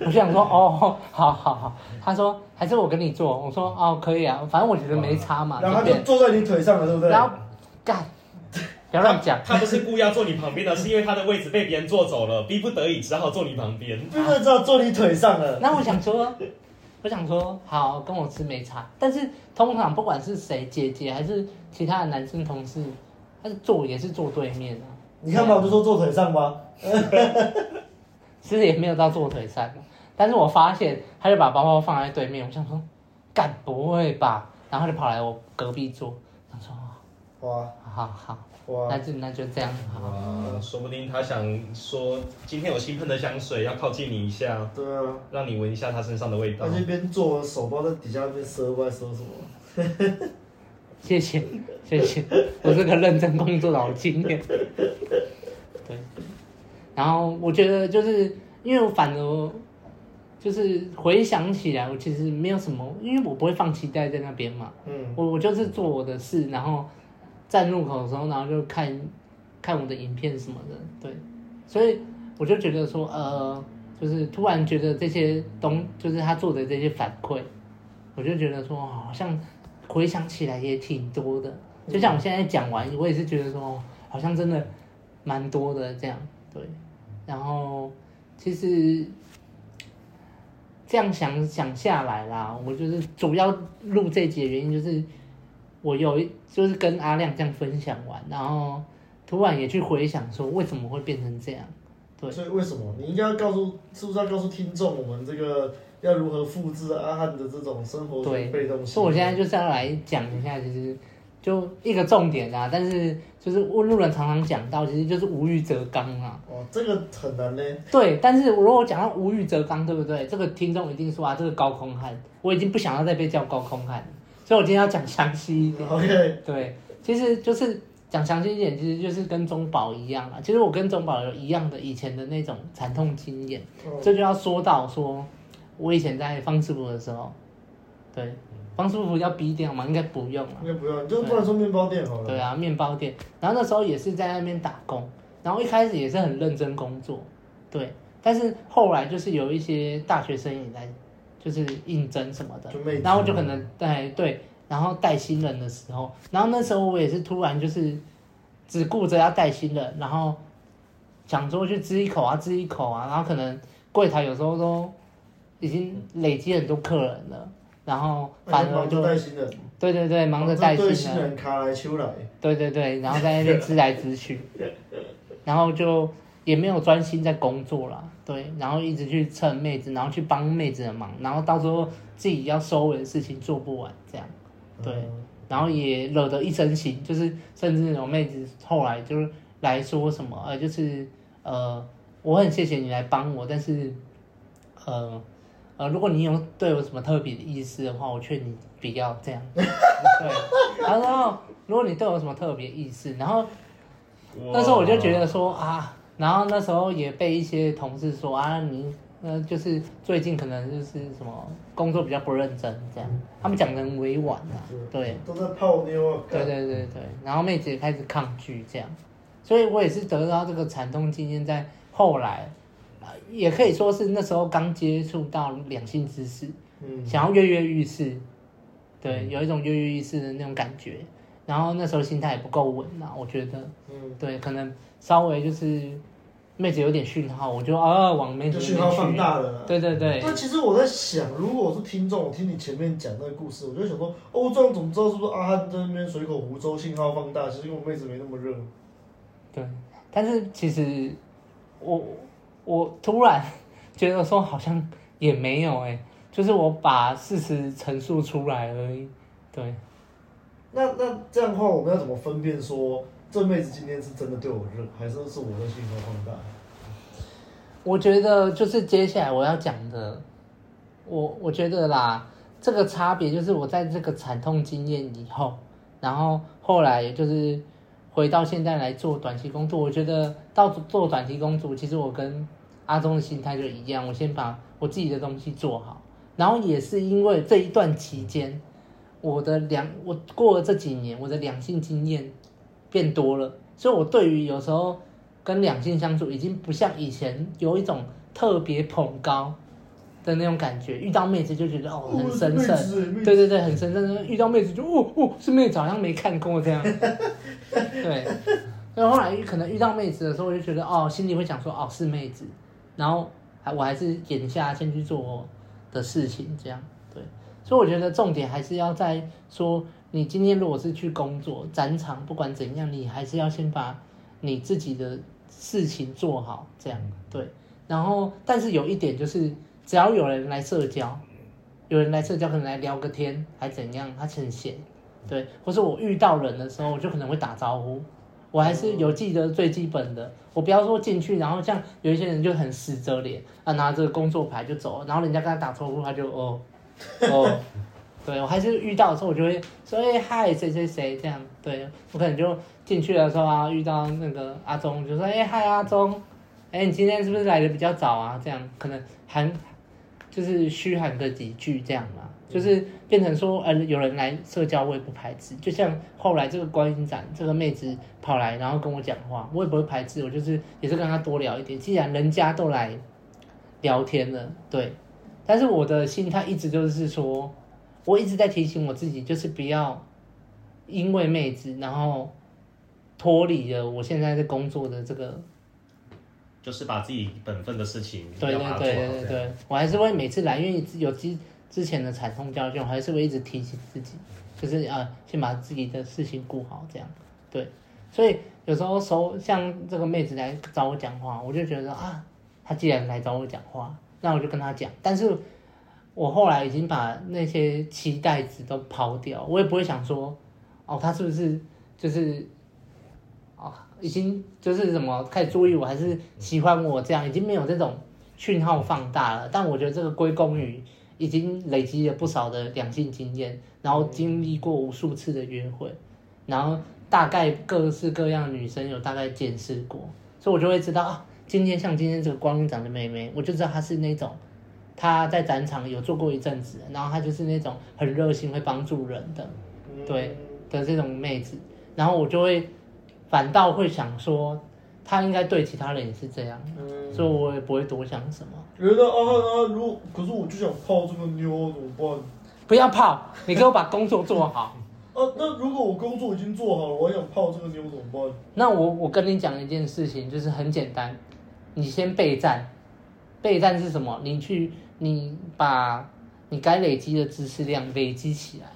我就想说：“哦，好好好。”他说：“还是我跟你坐。”我说：“哦，可以啊，反正我觉得没差嘛。”然后他就坐在你腿上了，对不对？然后干，不要乱讲。他不是故意要坐你旁边的，是因为他的位置被别人坐走了，逼不得已只好坐你旁边。逼不得只好坐你腿上了。那我想说，我想说，好，跟我吃没差。但是通常不管是谁，姐姐还是其他的男生同事，他是坐也是坐对面啊。你看嘛，我就说坐腿上吗？其实也没有到坐腿上，但是我发现他就把包包放在对面，我想说，干不会吧？然后就跑来我隔壁坐，他说，哇，好好，哇，那就那就这样，好，哇，说不定他想说今天有新喷的香水，要靠近你一下，对啊，让你闻一下他身上的味道。他这边做，手包在底下那边收，不知道收什么。谢谢谢谢，我是个认真工作的好青年。对，然后我觉得就是因为我反而就是回想起来，我其实没有什么，因为我不会放期待在那边嘛。嗯，我我就是做我的事，然后站入口的时候，然后就看看我的影片什么的。对，所以我就觉得说，呃，就是突然觉得这些东，就是他做的这些反馈，我就觉得说，好像。回想起来也挺多的，就像我现在讲完，我也是觉得说，好像真的蛮多的这样，对。然后其实这样想想下来啦，我就是主要录这集的原因就是，我有一就是跟阿亮这样分享完，然后突然也去回想说，为什么会变成这样？对。所以为什么你应该要告诉，是不是要告诉听众我们这个？要如何复制阿汉的这种生活被动？所以我现在就是要来讲一下，其实就一个重点啊。但是就是问路人常常讲到，其实就是无欲则刚啊。哦，这个很难呢。对，但是如果我讲到无欲则刚，对不对？这个听众一定说啊，这个高空汉，我已经不想要再被叫高空汉，所以我今天要讲详细一点。OK。对，其实就是讲详细一点，其实就是跟中宝一样啊。其实我跟中宝有一样的以前的那种惨痛经验，哦、这就要说到说。我以前在方师傅的时候，对，方师傅要逼店吗？应该不用了，应该不用，就不能说面包店好了。对啊，面包店。然后那时候也是在那边打工，然后一开始也是很认真工作，对。但是后来就是有一些大学生也来，就是应征什么的，然后就可能对对，然后带新人的时候，然后那时候我也是突然就是只顾着要带新人，然后想说去吃一口啊，吃一口啊，然后可能柜台有时候都。已经累积很多客人了，然后反而就带新人，对对对，忙着带新人，新人卡来秋来，对对对，然后在那边支来支去，然后就也没有专心在工作了，对，然后一直去蹭妹子，然后去帮妹子的忙，然后到时候自己要收尾的事情做不完，这样，对，然后也惹得一身腥，就是甚至有妹子后来就是来说什么，呃，就是呃，我很谢谢你来帮我，但是呃。呃，如果你有对我什么特别的意思的话，我劝你不要这样。对，然后如果你对我什么特别意思，然后那时候我就觉得说啊，然后那时候也被一些同事说啊，你呃就是最近可能就是什么工作比较不认真这样，他们讲的很委婉啊，对，都在泡妞啊。对对对对，然后妹子也开始抗拒这样，所以我也是得到这个惨痛经验，在后来。也可以说是那时候刚接触到两性知识，嗯，想要跃跃欲试，对，有一种跃跃欲试的那种感觉。然后那时候心态也不够稳啊，我觉得，嗯，对，可能稍微就是妹子有点讯号，我就啊往妹子。讯号放大了。对对对。那其实我在想，如果我是听众，我听你前面讲那个故事，我就想说，哦，这样怎么知道是不是阿汉在那边随口胡诌，信号放大？其实因为我妹子没那么热。对，但是其实我我突然觉得说好像也没有哎、欸，就是我把事实陈述出来而已，对。那那这样的话，我们要怎么分辨说这妹子今天是真的对我热，还是是我的信号放大？我觉得就是接下来我要讲的，我我觉得啦，这个差别就是我在这个惨痛经验以后，然后后来就是回到现在来做短期工作，我觉得到做短期工作，其实我跟阿忠的心态就一样，我先把我自己的东西做好，然后也是因为这一段期间。我的两，我过了这几年，我的两性经验变多了，所以我对于有时候跟两性相处，已经不像以前有一种特别捧高的那种感觉。遇到妹子就觉得哦很神圣，对对对，很神圣。遇到妹子就哦哦是妹子，好像没看过这样。对，所以后来可能遇到妹子的时候，我就觉得哦，心里会想说哦是妹子，然后还我还是眼下先去做我的事情，这样对。所以我觉得重点还是要在说，你今天如果是去工作展场，不管怎样，你还是要先把你自己的事情做好，这样对。然后，但是有一点就是，只要有人来社交，有人来社交，可能来聊个天，还怎样，他很闲，对。或是我遇到人的时候，我就可能会打招呼，我还是有记得最基本的。我不要说进去，然后像有一些人就很死遮脸啊，拿着工作牌就走，然后人家跟他打招呼，他就哦。哦，对，我还是遇到的时候，我就会说，哎嗨，谁谁谁这样。对，我可能就进去的时候啊，遇到那个阿忠，就说，哎嗨阿忠，哎你今天是不是来的比较早啊？这样可能喊就是嘘喊个几句这样嘛，就是变成说，呃有人来社交我也不排斥，就像后来这个观音展，这个妹子跑来然后跟我讲话，我也不会排斥，我就是也是跟她多聊一点，既然人家都来聊天了，对。但是我的心态一直就是说，我一直在提醒我自己，就是不要因为妹子，然后脱离了我现在在工作的这个，就是把自己本分的事情对对对对对对，我还是会每次来，因为有之之前的惨痛教训，我还是会一直提醒自己，就是啊，先把自己的事情顾好，这样对。所以有时候说像这个妹子来找我讲话，我就觉得啊，她既然来找我讲话。那我就跟她讲，但是我后来已经把那些期待值都抛掉，我也不会想说，哦，他是不是就是，哦，已经就是什么开始注意我，还是喜欢我这样，已经没有这种讯号放大了。但我觉得这个归功于已经累积了不少的两性经验，然后经历过无数次的约会，然后大概各式各样女生有大概见识过，所以我就会知道啊。今天像今天这个光长的妹妹，我就知道她是那种，她在展场有做过一阵子，然后他就是那种很热心会帮助人的，对的这种妹子，然后我就会反倒会想说，她应该对其他人也是这样，所以我也不会多想什么。觉得啊啊，如果可是我就想泡这个妞怎么办？不要泡，你给我把工作做好。啊，那如果我工作已经做好了，我还想泡这个妞怎么办？那我我跟你讲一件事情，就是很简单。你先备战，备战是什么？你去，你把你该累积的知识量累积起来，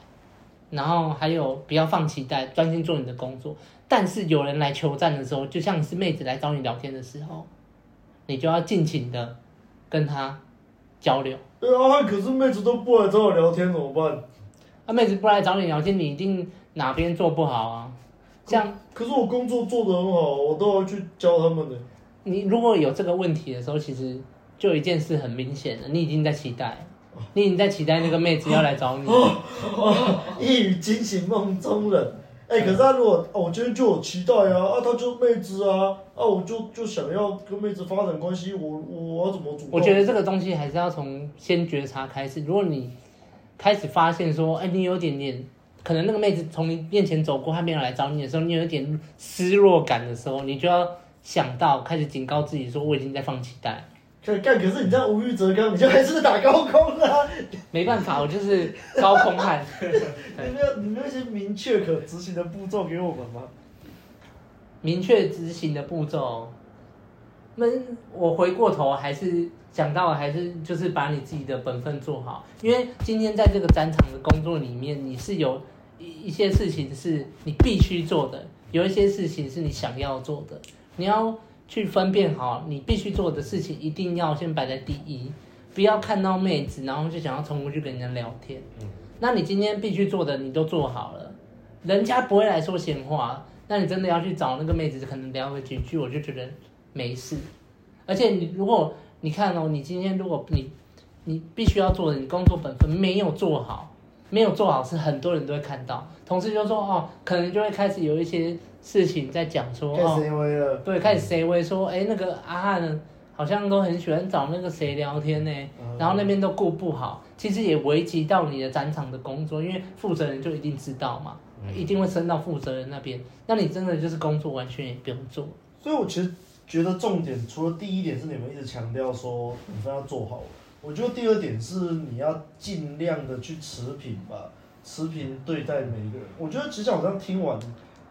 然后还有不要放期待，专心做你的工作。但是有人来求战的时候，就像是妹子来找你聊天的时候，你就要尽情的跟他交流。对啊，可是妹子都不来找我聊天怎么办？啊，妹子不来找你聊天，你一定哪边做不好啊？这样，可是我工作做得很好，我都要去教他们的。你如果有这个问题的时候，其实就有一件事很明显的，你已经在期待，你已经在期待那个妹子要来找你。一语惊醒梦中人。哎、欸，可是他如果哦，我今天就有期待啊，啊，他就妹子啊，啊，我就就想要跟妹子发展关系，我我要怎么主动？我觉得这个东西还是要从先觉察开始。如果你开始发现说，哎、欸，你有点点，可能那个妹子从你面前走过，她没有来找你的时候，你有一点失落感的时候，你就要。想到开始警告自己说，我已经在放期待，可干，可是你这样无欲则刚，你就还是打高空啊。没办法，我就是高空汉。你没有，你没有一些明确可执行的步骤给我们吗？明确执行的步骤，那我回过头还是讲到，还是就是把你自己的本分做好。因为今天在这个展场的工作里面，你是有一一些事情是你必须做的，有一些事情是你想要做的，你要。去分辨好，你必须做的事情一定要先摆在第一，不要看到妹子，然后就想要冲过去跟人家聊天。嗯，那你今天必须做的你都做好了，人家不会来说闲话。那你真的要去找那个妹子，可能聊个几句，我就觉得没事。而且你如果你看哦，你今天如果你你必须要做的，你工作本分没有做好，没有做好是很多人都会看到，同事就说哦，可能就会开始有一些。事情在讲说哦，对，开始谁会说，哎，那个阿汉好像都很喜欢找那个谁聊天呢，嗯、然后那边都顾不好，其实也危及到你的展场的工作，因为负责人就一定知道嘛，嗯、一定会升到负责人那边，那你真的就是工作完全也不用做。所以我其实觉得重点，除了第一点是你们一直强调说你们要做好，我觉得第二点是你要尽量的去持平吧，持平对待每一个人。我觉得其实我这样听完。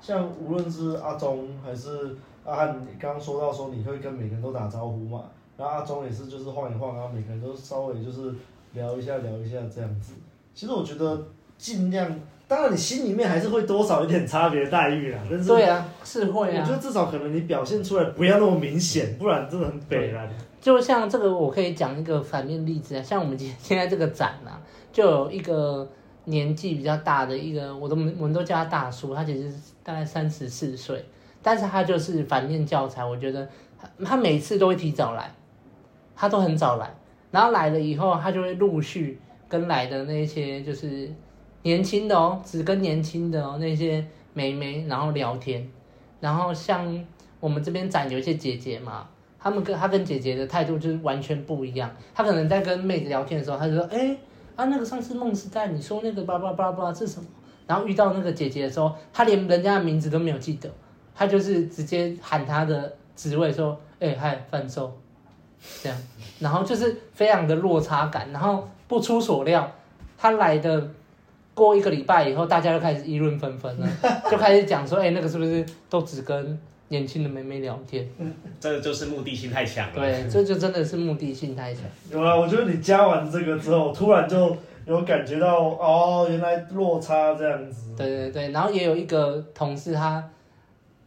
像无论是阿忠还是阿汉，你刚刚说到说你会跟每个人都打招呼嘛，然后阿忠也是就是晃一晃，然后每个人都稍微就是聊一下聊一下这样子。其实我觉得尽量，当然你心里面还是会多少有点差别待遇啦，但是对啊，是会啊。我觉得至少可能你表现出来不要那么明显，不然真的很北烂。就像这个，我可以讲一个反面例子啊，像我们今现在这个展啊，就有一个。年纪比较大的一个，我都我们都叫他大叔，他其实大概三十四岁，但是他就是反面教材。我觉得他他每次都会提早来，他都很早来，然后来了以后，他就会陆续跟来的那些就是年轻的哦，只跟年轻的哦那些妹妹，然后聊天。然后像我们这边展有一些姐姐嘛，他们跟他跟姐姐的态度就是完全不一样。他可能在跟妹子聊天的时候，他就说：“哎。”啊，那个上次梦时代，你说那个叭叭叭叭是什么？然后遇到那个姐姐的时候，他连人家的名字都没有记得，他就是直接喊他的职位说：“哎、嗨，贩售。”这样，然后就是非常的落差感。然后不出所料，他来的过一个礼拜以后，大家就开始议论纷纷了，就开始讲说：“哎、那个是不是都只跟？”年轻的妹妹聊天，这就是目的性太强了。对，这就真的是目的性太强。有啊，我觉得你加完这个之后，突然就有感觉到哦，原来落差这样子。对对对，然后也有一个同事他，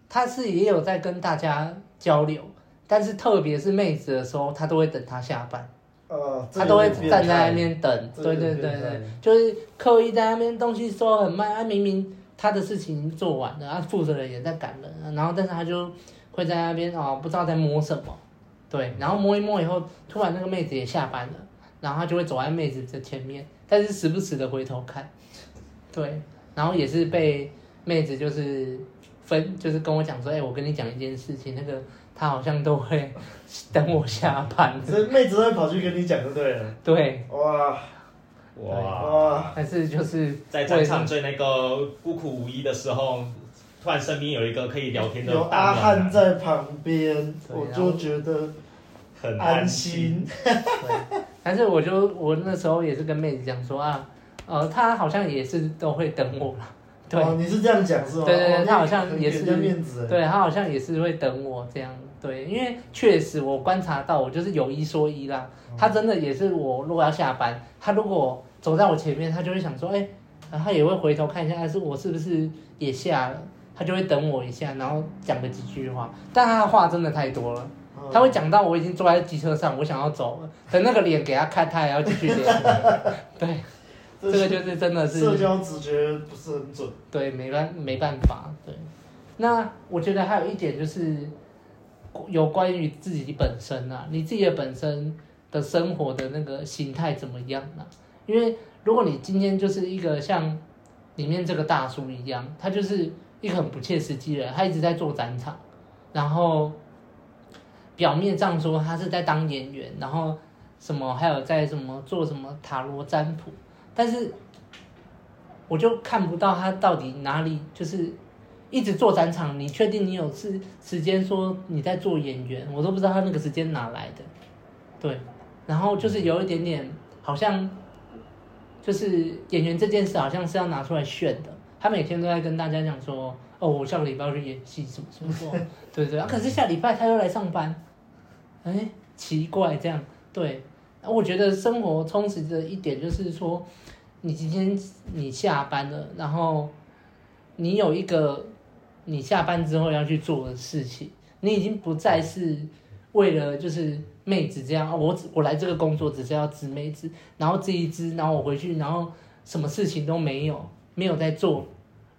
他他是也有在跟大家交流，但是特别是妹子的时候，他都会等他下班。呃，他都会站在那边等。对对对对，就是刻意在那边东西说很慢，他明明。他的事情做完了，他，负责人也在赶人，然后但是他就会在那边哦，不知道在摸什么，对，然后摸一摸以后，突然那个妹子也下班了，然后他就会走在妹子的前面，但是时不时的回头看，对，然后也是被妹子就是分，就是跟我讲说，哎，我跟你讲一件事情，那个他好像都会等我下班，所以妹子会跑去跟你讲就对了，对，哇。哇！还是就是在战场最那个孤苦无依的时候，突然身边有一个可以聊天的有阿汉在旁边，我就觉得很安心。对，但是我就我那时候也是跟妹子讲说啊，呃，他好像也是都会等我了。对，你是这样讲是吗？对对对，他好像也是面子。对，他好像也是会等我这样。对，因为确实我观察到，我就是有一说一啦。他真的也是我如果要下班，他如果走在我前面，他就会想说，哎、欸，然后他也会回头看一下，还是我是不是也下了？他就会等我一下，然后讲个几句话。但他的话真的太多了，他会讲到我已经坐在机车上，我想要走了，等那个脸给他看，他也要继续脸。对，这个就是真的是社交直觉不是很准。对，没办没办法。对，那我觉得还有一点就是有关于自己本身啊，你自己的本身的生活的那个形态怎么样呢、啊？因为如果你今天就是一个像里面这个大叔一样，他就是一个很不切实际的人，他一直在做展场，然后表面上说他是在当演员，然后什么还有在什么做什么塔罗占卜，但是我就看不到他到底哪里就是一直做展场。你确定你有是时间说你在做演员？我都不知道他那个时间哪来的。对，然后就是有一点点好像，就是演员这件事好像是要拿出来炫的。他每天都在跟大家讲说，哦，我下个礼拜要去演戏，什么什么什么，对对。可是下礼拜他又来上班，哎，奇怪这样。对，我觉得生活充实的一点就是说，你今天你下班了，然后你有一个你下班之后要去做的事情，你已经不再是为了就是妹子这样，我我来这个工作只是要织妹子，然后织一织，然后我回去，然后什么事情都没有，没有在做，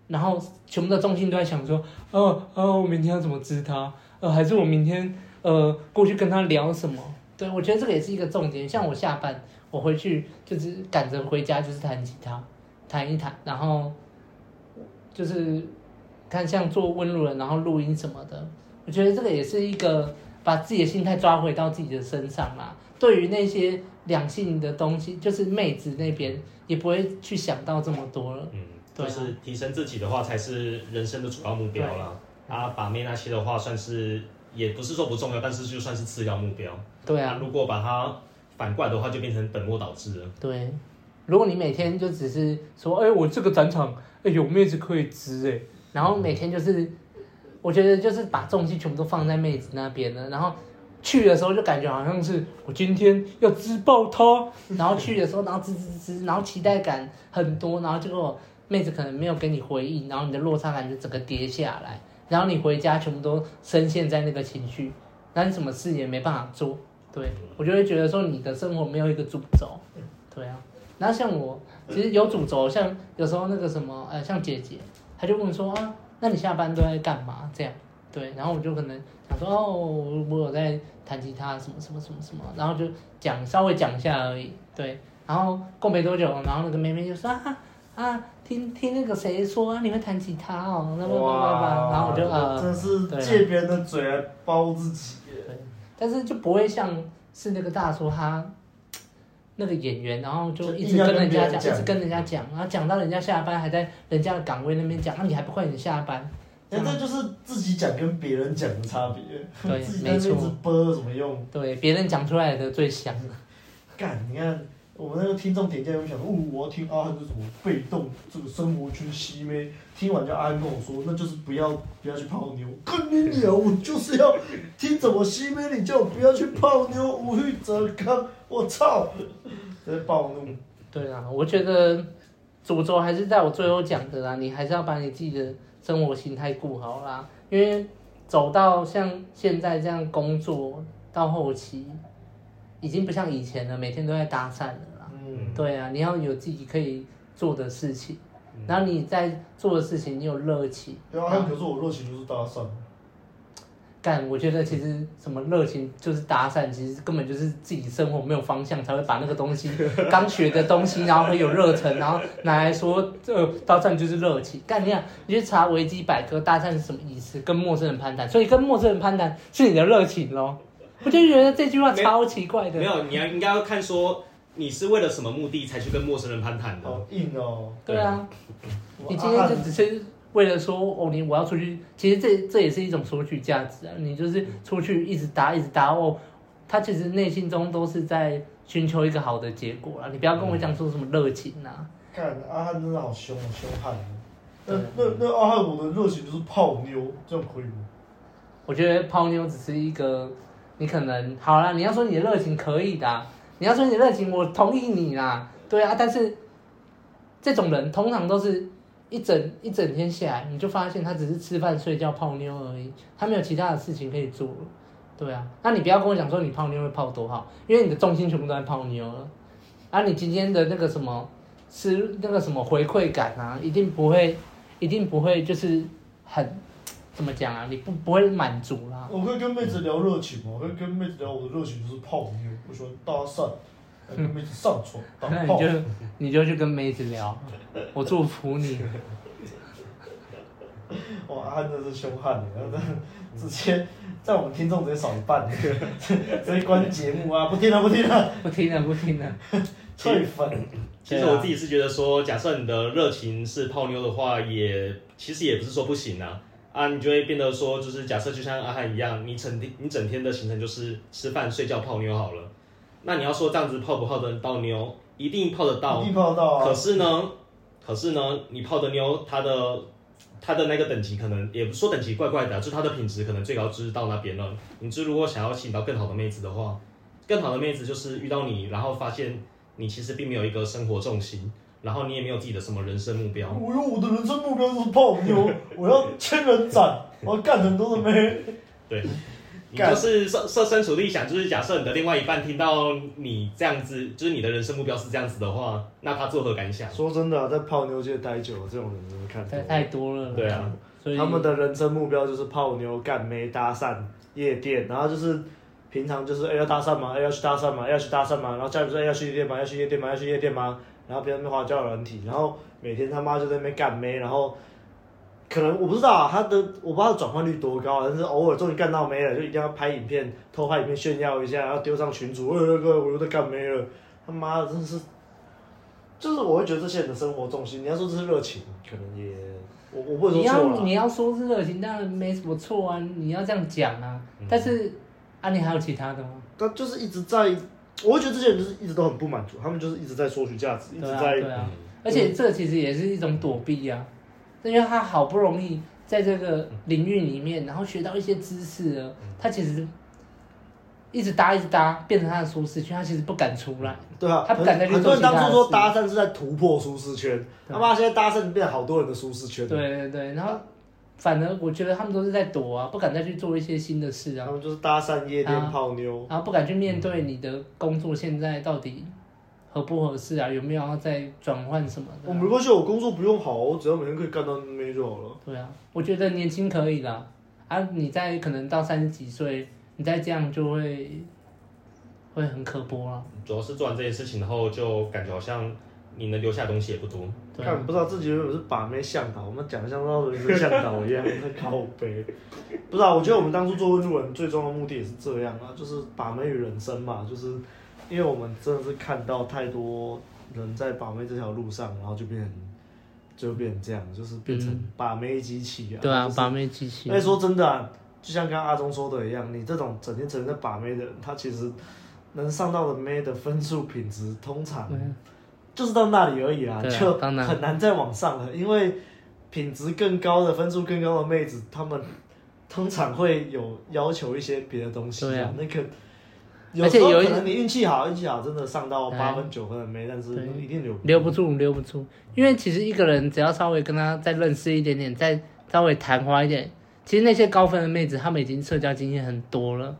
然后全部的重心都在想说，哦哦，我明天要怎么织他，呃，还是我明天呃过去跟他聊什么。对，我觉得这个也是一个重点。像我下班，我回去就是赶着回家，就是弹吉他，弹一弹，然后就是看像做温柔人，然后录音什么的。我觉得这个也是一个把自己的心态抓回到自己的身上啦。对于那些两性的东西，就是妹子那边也不会去想到这么多了。嗯，对啊，就是提升自己的话，才是人生的主要目标了。啊，把妹那些的话，算是。也不是说不重要，但是就算是次要目标。对啊，如果把它反过来的话，就变成本末倒置了。对，如果你每天就只是说，哎、欸，我这个展场，哎、欸，有妹子可以支，哎，然后每天就是，嗯、我觉得就是把重心全部都放在妹子那边了，然后去的时候就感觉好像是我今天要自爆她，然后去的时候，然后滋滋滋，然后期待感很多，然后结果妹子可能没有给你回应，然后你的落差感就整个跌下来。然后你回家全部都深陷在那个情绪，那你什么事也没办法做，对，我就会觉得说你的生活没有一个主轴，对啊。然后像我其实有主轴，像有时候那个什么，呃，像姐姐，她就问说啊，那你下班都在干嘛？这样，对，然后我就可能想说哦，我有在弹吉他，什么什么什么什么，然后就讲稍微讲一下而已，对。然后过没多久，然后那个妹妹就说啊。啊，听听那个谁说啊，你会弹吉他哦，那么哇，然后我就啊，真是借别人的嘴来包自己。对，但是就不会像是那个大叔他那个演员，然后就一直跟人家讲，一直跟人家讲，然后讲到人家下班还在人家的岗位那边讲，那你还不快点下班？那这就是自己讲跟别人讲的差别。对，没错。播有什么用？对，别人讲出来的最香。干，你看。我们那个听众点进来，我想说，哦，我要听阿汉这什么被动这个生活圈吸妹。听完就阿汉跟我说，那就是不要不要去泡妞。跟你聊，我就是要听怎么吸妹，你叫我不要去泡妞，无欲则刚。我操！在暴怒。对啊，我觉得主轴还是在我最后讲的啦，你还是要把你自己的生活心态顾好啦。因为走到像现在这样工作到后期。已经不像以前了，每天都在搭讪了啦。嗯，对啊，你要有自己可以做的事情，嗯、然后你在做的事情，你有热情。对啊，比如说我热情就是搭讪。干，我觉得其实什么热情就是搭讪，其实根本就是自己生活没有方向，才会把那个东西刚学的东西，然后很有热忱，然后拿来说这搭讪就是热情。干，你想，你去查维基百科，搭讪是什么意思？跟陌生人攀谈，所以跟陌生人攀谈是你的热情咯。我就觉得这句话超奇怪的。没有，你要应该要看说你是为了什么目的才去跟陌生人攀谈的。好硬哦。对啊，你今天就只是为了说哦，你我要出去，其实这这也是一种索取价值啊。你就是出去一直搭一直搭哦，他其实内心中都是在寻求一个好的结果啊。你不要跟我讲说什么热情呐。看阿汉真的好凶啊，凶悍。那那那阿汉，我的热情就是泡妞，这样可以吗？我觉得泡妞只是一个。你可能好啦，你要说你的热情可以的，你要说你的热情，我同意你啦，对啊，但是这种人通常都是一整一整天下来，你就发现他只是吃饭睡觉泡妞而已，他没有其他的事情可以做，对啊，那你不要跟我讲说你泡妞会泡多好，因为你的重心全部都在泡妞了，啊，你今天的那个什么是那个什么回馈感啊，一定不会，一定不会就是很。怎么讲啊？你不不会满足啦。我可以跟妹子聊热情吗？我可以跟妹子聊我的热情就是泡妞，我喜欢搭讪，跟妹子上床。那 你就你就去跟妹子聊，我祝福你。哇，阿汉真的是凶悍的，直接在我们听众直接少一半，直接关节目啊！不听了，不听了，不听了，不听了。退粉。其实我自己是觉得说，假设你的热情是泡妞的话，也其实也不是说不行啊。啊，你就会变得说，就是假设就像阿汉一样，你整天你整天的行程就是吃饭、睡觉、泡妞好了。那你要说这样子泡不泡得到妞，一定泡得到，一定泡得到啊。可是呢，可是呢，你泡的妞，它的它的那个等级可能也不说等级怪怪的啊，就它的品质可能最高就是到那边了。你就如果想要吸引到更好的妹子的话，更好的妹子就是遇到你，然后发现你其实并没有一个生活重心。然后你也没有自己的什么人生目标。我有我的人生目标就是泡妞，我要千人斩，我要干很多的妹。对，你就是设设身处地想，就是假设你的另外一半听到你这样子，就是你的人生目标是这样子的话，那他作何感想？说真的、啊，在泡妞界待久了，这种人怎么看？太太多了。对啊，所以他们的人生目标就是泡妞、干妹、搭讪、夜店，然后就是平常就是哎要搭讪嘛？哎要去搭讪吗？要去搭讪嘛？然后家里说哎要去夜店嘛？要去夜店嘛？要去夜店吗？然后别人没花交友软体，然后每天他妈就在那边干妹，然后可能我不知道、啊、他的，我不知道转换率多高，但是偶尔终于干到妹了，就一定要拍影片，偷拍影片炫耀一下，然后丢上群组，哎哥，我又在干妹了，他妈的真是，就是我会觉得这些人的生活重心，你要说这是热情，可能也我我不。你要你要说是热情，当然没什么错啊，你要这样讲啊，嗯、但是啊，你还有其他的吗？他就是一直在。我会觉得这些人就是一直都很不满足，他们就是一直在索取价值，一直在。对啊，而且这其实也是一种躲避啊，因为他好不容易在这个领域里面，然后学到一些知识了，他其实一直搭一直搭，变成他的舒适圈，他其实不敢出来。对啊，他不敢再去做其他的事。很多人当初说搭讪是在突破舒适圈，他妈现在搭讪变好多人的舒适圈。对对对，然后。反而我觉得他们都是在躲啊，不敢再去做一些新的事啊。他们就是搭讪夜店泡妞，然后不敢去面对你的工作现在到底合不合适啊？有没有要再转换什么的？我没关系，我工作不用好，我只要每天可以干到妹就好了。对啊，我觉得年轻可以啦。啊，你在可能到三十几岁，你再这样就会会很可播了。主要是做完这些事情，然后就感觉好像。你能留下东西也不多。看不知道自己是不是把妹向导，我们讲的像那人生向导一样 在靠背。不知道，我觉得我们当初做温路人最终的目的也是这样啊，就是把妹与人生嘛，就是因为我们真的是看到太多人在把妹这条路上，然后就变成就变成这样，就是变成把妹机器啊。对啊，就是、把妹机器。哎，说真的、啊，就像刚刚阿忠说的一样，你这种整天整天在把妹的人，他其实能上到的妹的分数品质，通常。就是到那里而已啦，啊、就很难再往上了，因为品质更高的、分数更高的妹子，她们通常会有要求一些别的东西啊。对啊，那个有时候可能你运气好，运气好真的上到八分九分的妹，但是一定留留不住，留不住。因为其实一个人只要稍微跟他再认识一点点，再稍微谈花一点，其实那些高分的妹子，她们已经社交经验很多了，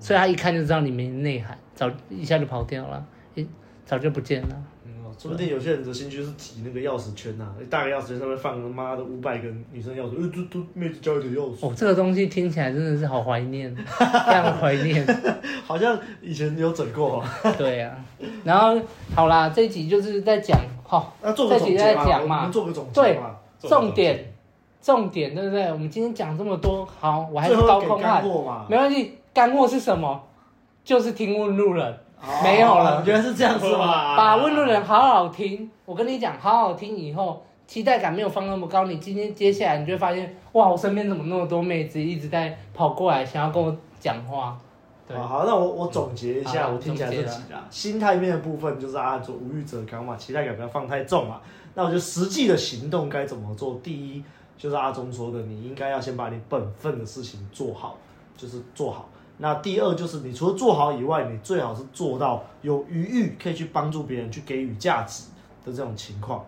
所以她一看就知道你没内涵，早一下就跑掉了，一早就不见了。说不定有些人的兴趣是提那个钥匙圈呐、啊，一大个钥匙圈上面放他妈的五百个女生钥匙，呃，都都妹子交一点钥匙。哦，这个东西听起来真的是好怀念，非常怀念，好像以前有整过。对呀、啊，然后好啦，这一集就是在讲，好，那做个总结嘛，我们做个总结对，重点，重点，对不对？我们今天讲这么多，好，我还是高空汉，没关系，干货是什么？就是听问路人。没有了，原来是这样子嘛？把问路人好好听，我跟你讲，好好听以后，期待感没有放那么高。你今天接下来，你就会发现，哇，我身边怎么那么多妹子一直在跑过来，想要跟我讲话。对，好，那我我总结一下，我听起来这几啦。心态面的部分就是啊，做无欲则刚嘛，期待感不要放太重嘛。那我觉得实际的行动该怎么做？第一，就是阿忠说的，你应该要先把你本分的事情做好，就是做好。那第二就是，你除了做好以外，你最好是做到有余裕，可以去帮助别人，去给予价值的这种情况。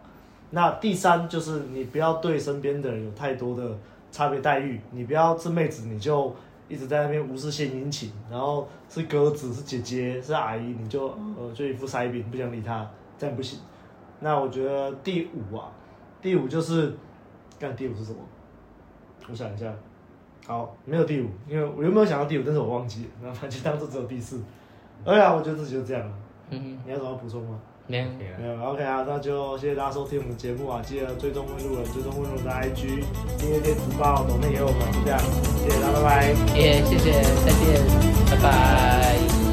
那第三就是，你不要对身边的人有太多的差别待遇，你不要这妹子你就一直在那边无事献殷勤，然后是哥子是姐姐是阿姨你就呃就一副塞饼不想理他，这样不行。那我觉得第五啊，第五就是，看第五是什么？我想一下。好，没有第五，因为我原本有想到第五，但是我忘记了，然后反正当做只有第四。哎呀，我觉得自己就这样了。嗯哼，你有什么补充吗？没有，没有。OK 啊，那就谢谢大家收听我们的节目啊，记得追踪温路人，追踪温路人的 IG，今天电子报，抖内给我们，就这样，谢谢大家，拜拜。耶，谢谢，再见，拜拜。